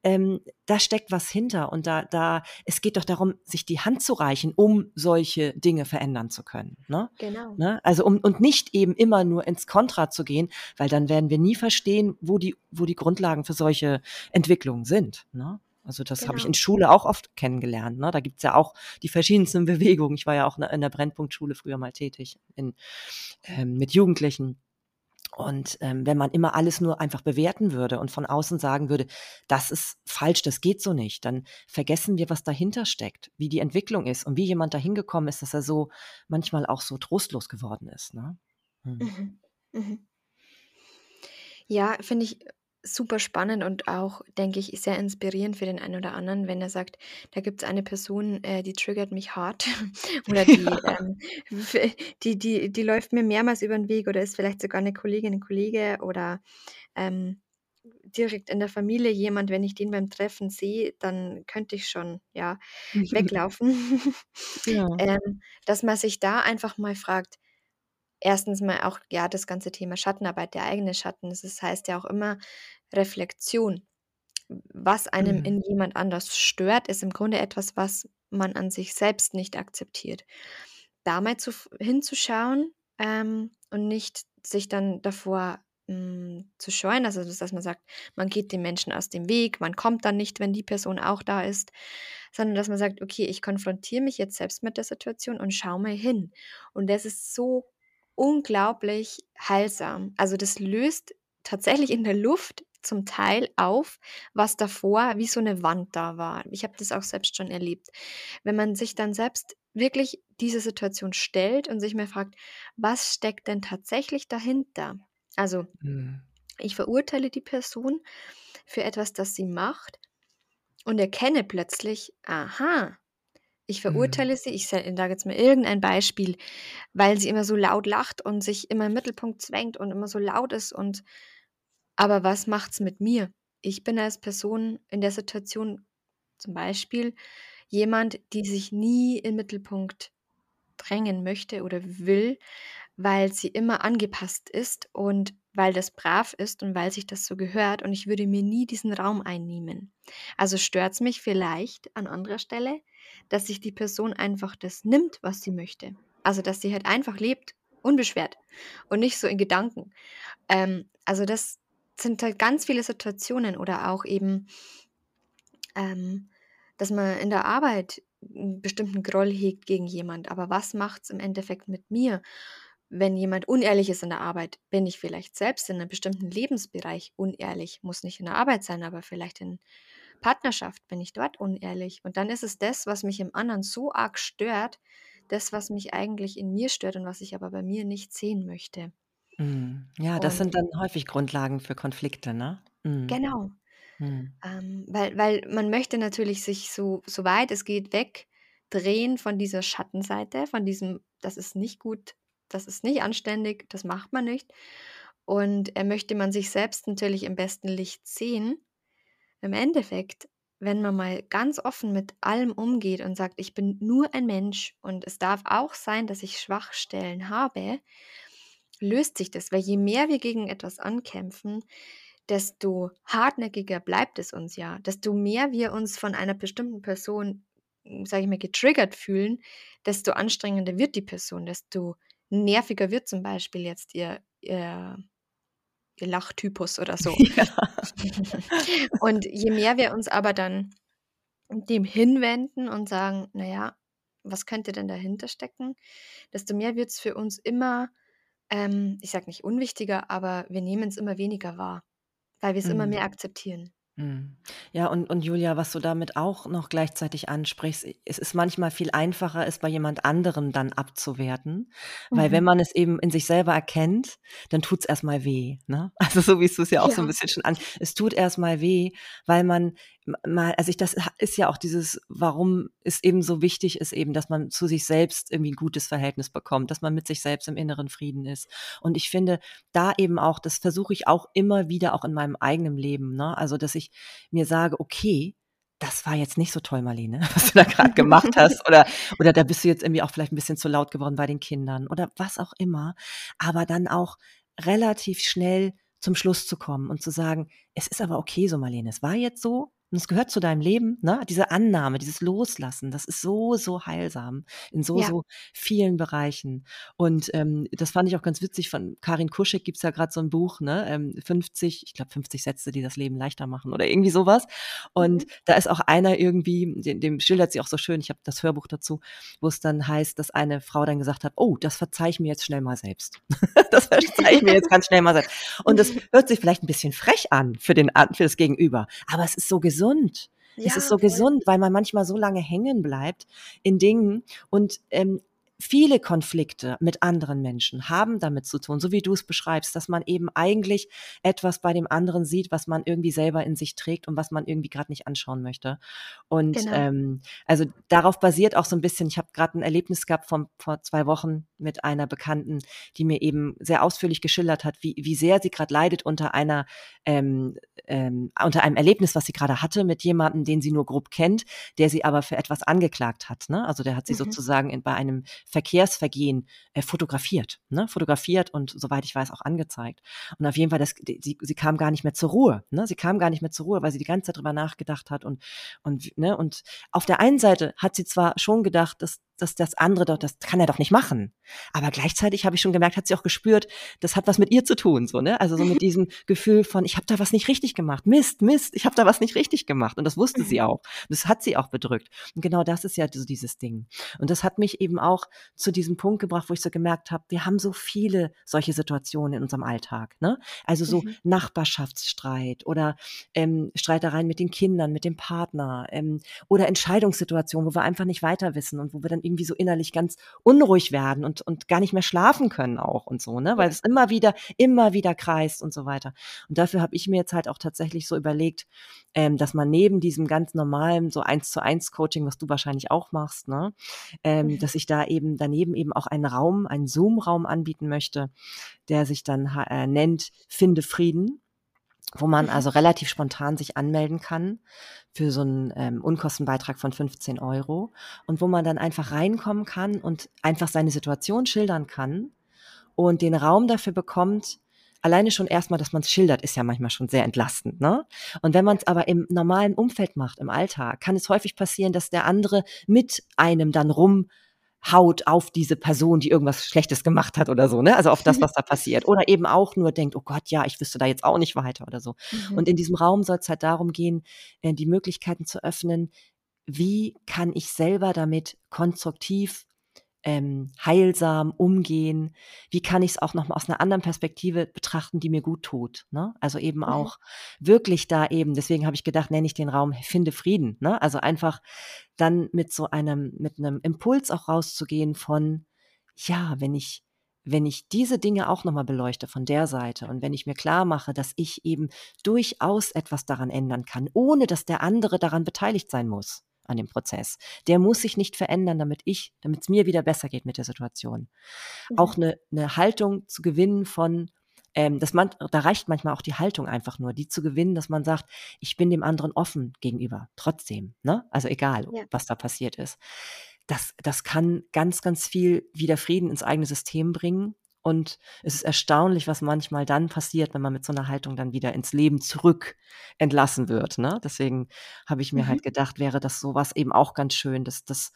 ähm, da steckt was hinter und da da es geht doch darum, sich die Hand zu reichen, um solche Dinge verändern zu können, ne? Genau. Ne? Also, um und nicht eben immer nur ins Kontra zu gehen, weil dann werden wir nie verstehen, wo die wo die Grundlagen für solche Entwicklungen sind, ne? Also, das habe ich in Genau. Schule auch oft kennengelernt, ne? Da gibt's ja auch die verschiedensten Bewegungen. Ich war ja auch in in der Brennpunktschule früher mal tätig in ähm, mit Jugendlichen. Und, ähm, wenn man immer alles nur einfach bewerten würde und von außen sagen würde: „Das ist falsch, das geht so nicht“, dann vergessen wir, was dahinter steckt, wie die Entwicklung ist und wie jemand dahin gekommen ist, dass er so manchmal auch so trostlos geworden ist, ne? Mhm. Mhm. Mhm. Ja, finde ich super spannend und auch, denke ich, sehr inspirierend für den einen oder anderen, wenn er sagt: „Da gibt's eine Person, äh, die triggert mich hart oder die, Ja. ähm, die die die läuft mir mehrmals über 'n Weg oder ist vielleicht sogar 'ne Kollegin, 'n Kollege oder, ähm, direkt in der Familie jemand, wenn ich den beim Treffen sehe, dann könnte ich schon, ja, weglaufen.“ Ja. Ähm, dass man sich da einfach mal fragt erstens mal auch, ja, das ganze Thema Schattenarbeit, der eigene Schatten. Das heißt ja auch immer Reflexion. Was einem Mhm. in jemand anders stört, ist im Grunde etwas, was man an sich selbst nicht akzeptiert. Da mal zu hinzuschauen, ähm, und nicht sich dann davor, hm, zu scheuen, also, dass dass man sagt, man geht den Menschen aus dem Weg, man kommt dann nicht, wenn die Person auch da ist, sondern dass man sagt: „Okay, ich konfrontiere mich jetzt selbst mit der Situation und schaue mal hin.“ Und das ist so unglaublich heilsam. Also, das löst tatsächlich in der Luft zum Teil auf, was davor wie so 'ne Wand da war. Ich habe das auch selbst schon erlebt. Wenn man sich dann selbst wirklich dieser Situation stellt und sich mal fragt: „Was steckt denn tatsächlich dahinter?“ Also, Mhm. ich verurteile die Person für etwas, das sie macht und erkenne plötzlich: „Aha, ich Mhm. verurteile sie“ ich sa sage jetzt mal irgendein Beispiel, weil sie immer so laut lacht und sich immer im Mittelpunkt zwängt und immer so laut ist und aber was macht's mit mir? Ich bin als Person in der Situation zum Beispiel jemand, die sich nie im Mittelpunkt drängen möchte oder will, weil sie immer angepasst ist und weil das brav ist und weil sich das so gehört und ich würde mir nie diesen Raum einnehmen. Also, stört's mich vielleicht an anderer Stelle, dass sich die Person einfach das nimmt, was sie möchte. Also, dass sie halt einfach lebt, unbeschwert und nicht so in Gedanken. Ähm, also, das sind halt ganz viele Situationen oder auch eben ähm, dass man in der Arbeit 'n bestimmten Groll hegt gegen jemand. Aber was macht's im Endeffekt mit mir, wenn jemand unehrlich ist in der Arbeit? Bin ich vielleicht selbst in 'nem bestimmten Lebensbereich unehrlich? Muss nicht in der Arbeit sein, aber vielleicht in Partnerschaft bin ich dort unehrlich. Und dann ist es das, was mich im anderen so arg stört, das, was mich eigentlich in mir stört und was ich aber bei mir nicht sehen möchte. Mhm. Ja, das Und sind dann häufig Grundlagen für Konflikte, ne? Mhm. Genau. Mhm. Ähm, weil weil man möchte natürlich sich so so weit es geht wegdrehen von dieser Schattenseite, von diesem: „Das ist nicht gut, das ist nicht anständig, das macht man nicht.“ Und, äh, möchte man sich selbst natürlich im besten Licht sehen. Im Endeffekt, wenn man mal ganz offen mit allem umgeht und sagt: „Ich bin nur ein Mensch und es darf auch sein, dass ich Schwachstellen habe“, löst sich das. Weil je mehr wir gegen etwas ankämpfen, desto hartnäckiger bleibt es uns ja. Desto mehr wir uns von einer bestimmten Person, hm, sage ich mal, getriggert fühlen, desto anstrengender wird die Person, desto nerviger wird zum Beispiel jetzt ihr ihr ihr Lachtypus oder so. Ja. Und je mehr wir uns aber dann dem hinwenden und sagen: „Na ja, was könnte denn dahinter stecken?“, desto mehr wird's für uns immer, ähm, ich sage nicht unwichtiger, aber wir nehmen's immer weniger wahr, weil wir's immer Mhm. mehr akzeptieren. Mhm. Ja, und und Julia, was du damit auch noch gleichzeitig ansprichst, es ist manchmal viel einfacher, es bei jemand anderem dann abzuwerten, weil wenn Mhm. man es eben in sich selber erkennt, dann tut's erst mal weh, ne? Also, so wie du's ja auch so 'n Ja. bisschen schon an es tut erst mal weh, weil man mal also, ich das ist ja auch dieses warum es eben so wichtig ist eben, dass man zu sich selbst irgendwie 'n gutes Verhältnis bekommt, dass man mit sich selbst im inneren Frieden ist. Und ich finde, da eben auch das versuche ich auch immer wieder auch in meinem eigenen Leben, ne? Also, dass ich mir sage: „Okay, das war jetzt nicht so toll, Marlene, was du da grad gemacht hast“, oder oder „da bist du jetzt irgendwie auch vielleicht 'n bisschen zu laut geworden bei den Kindern“, oder was auch immer. Aber dann auch relativ schnell zum Schluss zu kommen und zu sagen: „Es ist aber okay so, Marlene. Es war jetzt so und es gehört zu deinem Leben“, ne? Diese Annahme, dieses Loslassen, das ist so, so heilsam in so, Ja. so vielen Bereichen. Und, ähm, das fand ich auch ganz witzig, von Karin Kuschek gibt's ja grad so 'n Buch, ne, ähm, 50 ich glaube, „50 Sätze, die das Leben leichter machen“ oder irgendwie so was. Und Mhm. da ist auch einer irgendwie, den dem schildert sie auch so schön, ich habe das Hörbuch dazu, wo's dann heißt, dass eine Frau dann gesagt hat: „Oh, das verzeihe ich mir jetzt schnell mal selbst. Das verzeihe ich mir jetzt ganz schnell mal selbst.“ Und das hört sich vielleicht 'n bisschen frech an für den für das Gegenüber, aber es ist so gesund. Es ist Ja, so voll. gesund, weil man manchmal so lange hängen bleibt in Dingen und, ähm, viele Konflikte mit anderen Menschen haben damit zu tun, so wie du's beschreibst, dass man eben eigentlich etwas bei dem anderen sieht, was man irgendwie selber in sich trägt und was man irgendwie grad nicht anschauen möchte. Und, Genau. ähm, also, darauf basiert auch so 'n bisschen ich habe grad 'n Erlebnis gehabt von vor 2 Wochen mit einer Bekannten, die mir eben sehr ausführlich geschildert hat, wie wie sehr sie grad leidet unter einer ähm, ähm, unter einem Erlebnis, was sie grade hatte mit jemandem, den sie nur grob kennt, der sie aber für etwas angeklagt hat, ne? Also, der hat sie Mhm. sozusagen in bei einem Verkehrsvergehen, äh, fotografiert, ne? Fotografiert und soweit ich weiß, auch angezeigt. Und auf jeden Fall, das d sie sie kam gar nicht mehr zur Ruhe, ne? Sie kam gar nicht mehr zur Ruhe, weil sie die ganze Zeit drüber nachgedacht hat und und ne? Und auf der einen Seite hat sie zwar schon gedacht, dass dass das andere doch das kann er doch nicht machen. Aber gleichzeitig habe ich schon gemerkt, hat sie auch gespürt, das hat was mit ihr zu tun, so, ne? Also, so mit diesem Gefühl von: „Ich habe da was nicht richtig gemacht. Mist, Mist, ich habe da was nicht richtig gemacht.“ Und das wusste sie Mhm. auch. Das hat sie auch bedrückt. Und genau das ist ja so dieses Ding. Und das hat mich eben auch zu diesem Punkt gebracht, wo ich so gemerkt habe, wir haben so viele solche Situationen in unserem Alltag, ne? Also, so Mhm. Nachbarschaftsstreit oder, ähm, Streitereien mit den Kindern, mit dem Partner, ähm, oder Entscheidungssituationen, wo wir einfach nicht weiter wissen und wo wir dann irgendwie so innerlich ganz unruhig werden und und gar nicht mehr schlafen können auch und so, ne? Weil es immer wieder immer wieder kreist und so weiter. Und dafür habe ich mir jetzt halt auch tatsächlich so überlegt, ähm, dass man neben diesem ganz normalen so Eins-zu-eins-Coaching, was du wahrscheinlich auch machst, ne, ähm, Mhm. dass ich da eben daneben eben auch einen Raum einen Zoom-Raum anbieten möchte, der sich dann äh, nennt „Finde Frieden“, wo man also relativ spontan sich anmelden kann für so 'n, ähm, Unkostenbeitrag von 15 € und wo man dann einfach reinkommen kann und einfach seine Situation schildern kann und den Raum dafür bekommt alleine schon erst mal, dass man's schildert, ist ja manchmal schon sehr entlastend, ne? Und wenn Ja. man's aber im normalen Umfeld macht, im Alltag, kann es häufig passieren, dass der andere mit einem dann rumhaut auf diese Person, die irgendwas Schlechtes gemacht hat oder so, ne? Also, auf das, was da passiert. Oder eben auch nur denkt: „Oh Gott, ja, ich wüsste da jetzt auch nicht weiter“ oder so. Mhm. Und in diesem Raum soll's halt darum gehen, äh, die Möglichkeiten zu öffnen, wie kann ich selber damit konstruktiv, ähm, heilsam umgehen? Wie kann ich's auch noch mal aus 'ner anderen Perspektive betrachten, die mir guttut, ne? Also, eben Mhm. auch wirklich da eben deswegen habe ich gedacht, nenne ich den Raum „Finde Frieden“, ne? Also, einfach dann mit so einem mit 'nem Impuls auch rauszugehen von: „Ja, wenn ich wenn ich diese Dinge auch noch mal beleuchte von der Seite und wenn ich mir klarmache, dass ich eben durchaus etwas daran ändern kann, ohne dass der andere daran beteiligt sein muss an dem Prozess. Der muss sich nicht verändern, damit ich damit's mir wieder besser geht mit der Situation.“ Mhm. Auch 'ne 'ne Haltung zu gewinnen von, ähm, dass man da reicht manchmal auch die Haltung einfach nur, die zu gewinnen, dass man sagt: „Ich bin dem anderen offen gegenüber, trotzdem“, ne? Also, egal, Ja. was da passiert ist. Das das kann ganz, ganz viel wieder Frieden ins eigene System bringen. Und es ist erstaunlich, was manchmal dann passiert, wenn man mit so 'ner Haltung dann wieder ins Leben zurück entlassen wird, ne? Deswegen habe ich mir Mhm. halt gedacht, wäre das so was eben auch ganz schön, dass das,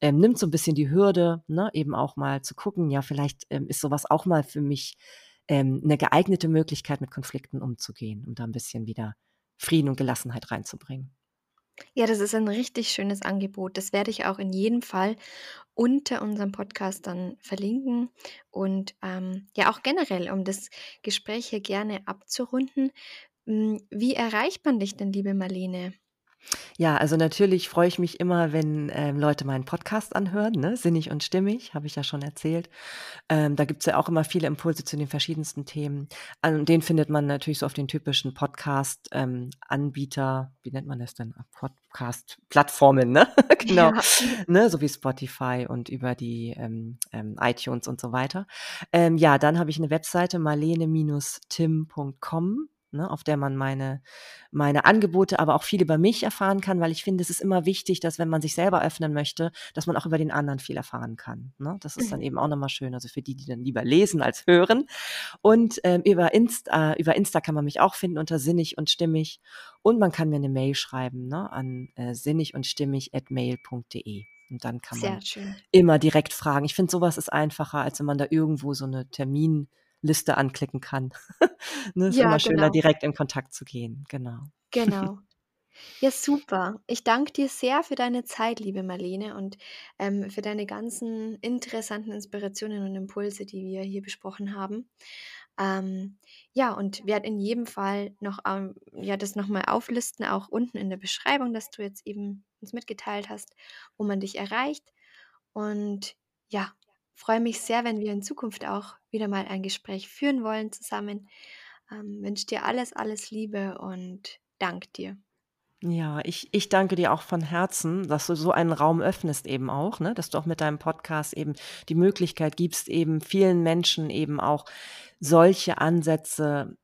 ähm, nimmt so 'n bisschen die Hürde, ne, eben auch mal zu gucken, ja, vielleicht, ähm, ist so was auch mal für mich, ähm, 'ne geeignete Möglichkeit, mit Konflikten umzugehen, um da 'n bisschen wieder Frieden und Gelassenheit reinzubringen. Ja, das ist ein richtig schönes Angebot. Das werde ich auch in jedem Fall unter unserem Podcast dann verlinken. Und, ähm, ja, auch generell, um das Gespräch hier gerne abzurunden hm, wie erreicht man dich denn, liebe Marlene? Ja, also natürlich freue ich mich immer, wenn, ähm, Leute meinen Podcast anhören, ne? Sinnig und stimmig, habe ich ja schon erzählt. Ähm, da gibt's ja auch immer viele Impulse zu den verschiedensten Themen. An den findet man natürlich so auf den typischen Podcast, ähm, wie nennt man das denn? Podcast-Plattformen, ne? Genau, Ja. ne, so wie Spotify und über die, ähm, ähm, iTunes und so weiter. Ähm, ja, dann habe ich eine Webseite marlene-tim.com ne, auf der man meine, meine Angebote, aber auch viel über mich erfahren kann, weil ich finde, es ist immer wichtig, dass wenn man sich selber öffnen möchte, dass man auch über den anderen viel erfahren kann. Ne? Das ist dann Mhm. eben auch nochmal schön, also für die, die dann lieber lesen als hören. Und ähm, über, Insta, über Insta kann man mich auch finden unter sinnig und stimmig. Und man kann mir eine Mail schreiben ne, an äh, sinnig und stimmig at mail.de. Und dann kann Sehr man schön. immer direkt fragen. Ich finde, sowas ist einfacher, als wenn man da irgendwo so eine Terminliste anklicken kann. ne, ist Ja, immer schöner, genau. direkt in Kontakt zu gehen. Genau. Genau. Ja, super. Ich danke dir sehr für deine Zeit, liebe Marlene, und ähm, für deine ganzen interessanten Inspirationen und Impulse, die wir hier besprochen haben. Ähm, ja, und werde in jedem Fall noch ähm, ja, das nochmal auflisten, auch unten in der Beschreibung, dass du jetzt eben uns mitgeteilt hast, wo man dich erreicht. Und ja, freue mich sehr, wenn wir in Zukunft auch wieder mal ein Gespräch führen wollen zusammen. Ähm, wünsche dir alles, alles Liebe und dank dir. Ja, ich, ich danke dir auch von Herzen, dass du so einen Raum öffnest eben auch, ne? dass du auch mit deinem Podcast eben die Möglichkeit gibst, eben vielen Menschen eben auch solche Ansätze,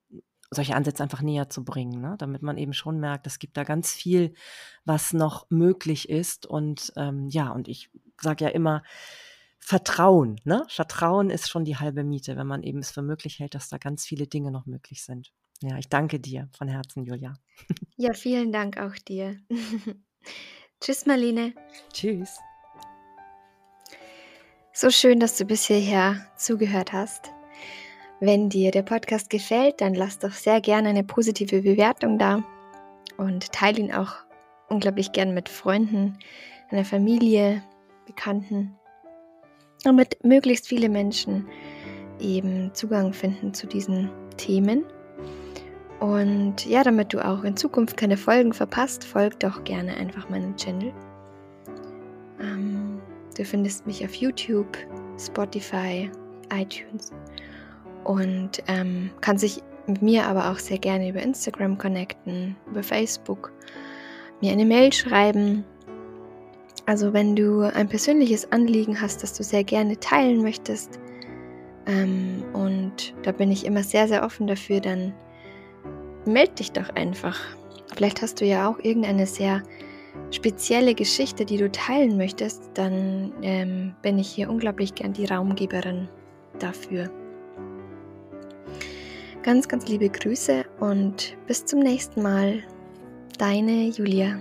solche Ansätze einfach näher zu bringen, ne? damit man eben schon merkt, es gibt da ganz viel, was noch möglich ist. Und ähm, ja, und ich sage ja immer, Vertrauen, ne? Vertrauen ist schon die halbe Miete, wenn man eben es für möglich hält, dass da ganz viele Dinge noch möglich sind. Ja, ich danke dir von Herzen, Julia. Ja, vielen Dank auch dir. Tschüss, Marlene. Tschüss. So schön, dass du bis hierher zugehört hast. Wenn dir der Podcast gefällt, dann lass doch sehr gerne eine positive Bewertung da und teile ihn auch unglaublich gern mit Freunden, deiner Familie, Bekannten, damit möglichst viele Menschen eben Zugang finden zu diesen Themen. Und ja, damit du auch in Zukunft keine Folgen verpasst, folg doch gerne einfach meinem Channel. Ähm, du findest mich auf YouTube, Spotify, iTunes und ähm, kannst dich mit mir aber auch sehr gerne über Instagram connecten, über Facebook, mir eine Mail schreiben. Also wenn du ein persönliches Anliegen hast, das du sehr gerne teilen möchtest, ähm, und da bin ich immer sehr, sehr offen dafür, dann meld dich doch einfach. Vielleicht hast du ja auch irgendeine sehr spezielle Geschichte, die du teilen möchtest, dann ähm, bin ich hier unglaublich gern die Raumgeberin dafür. Ganz, ganz liebe Grüße und bis zum nächsten Mal. Deine Julia.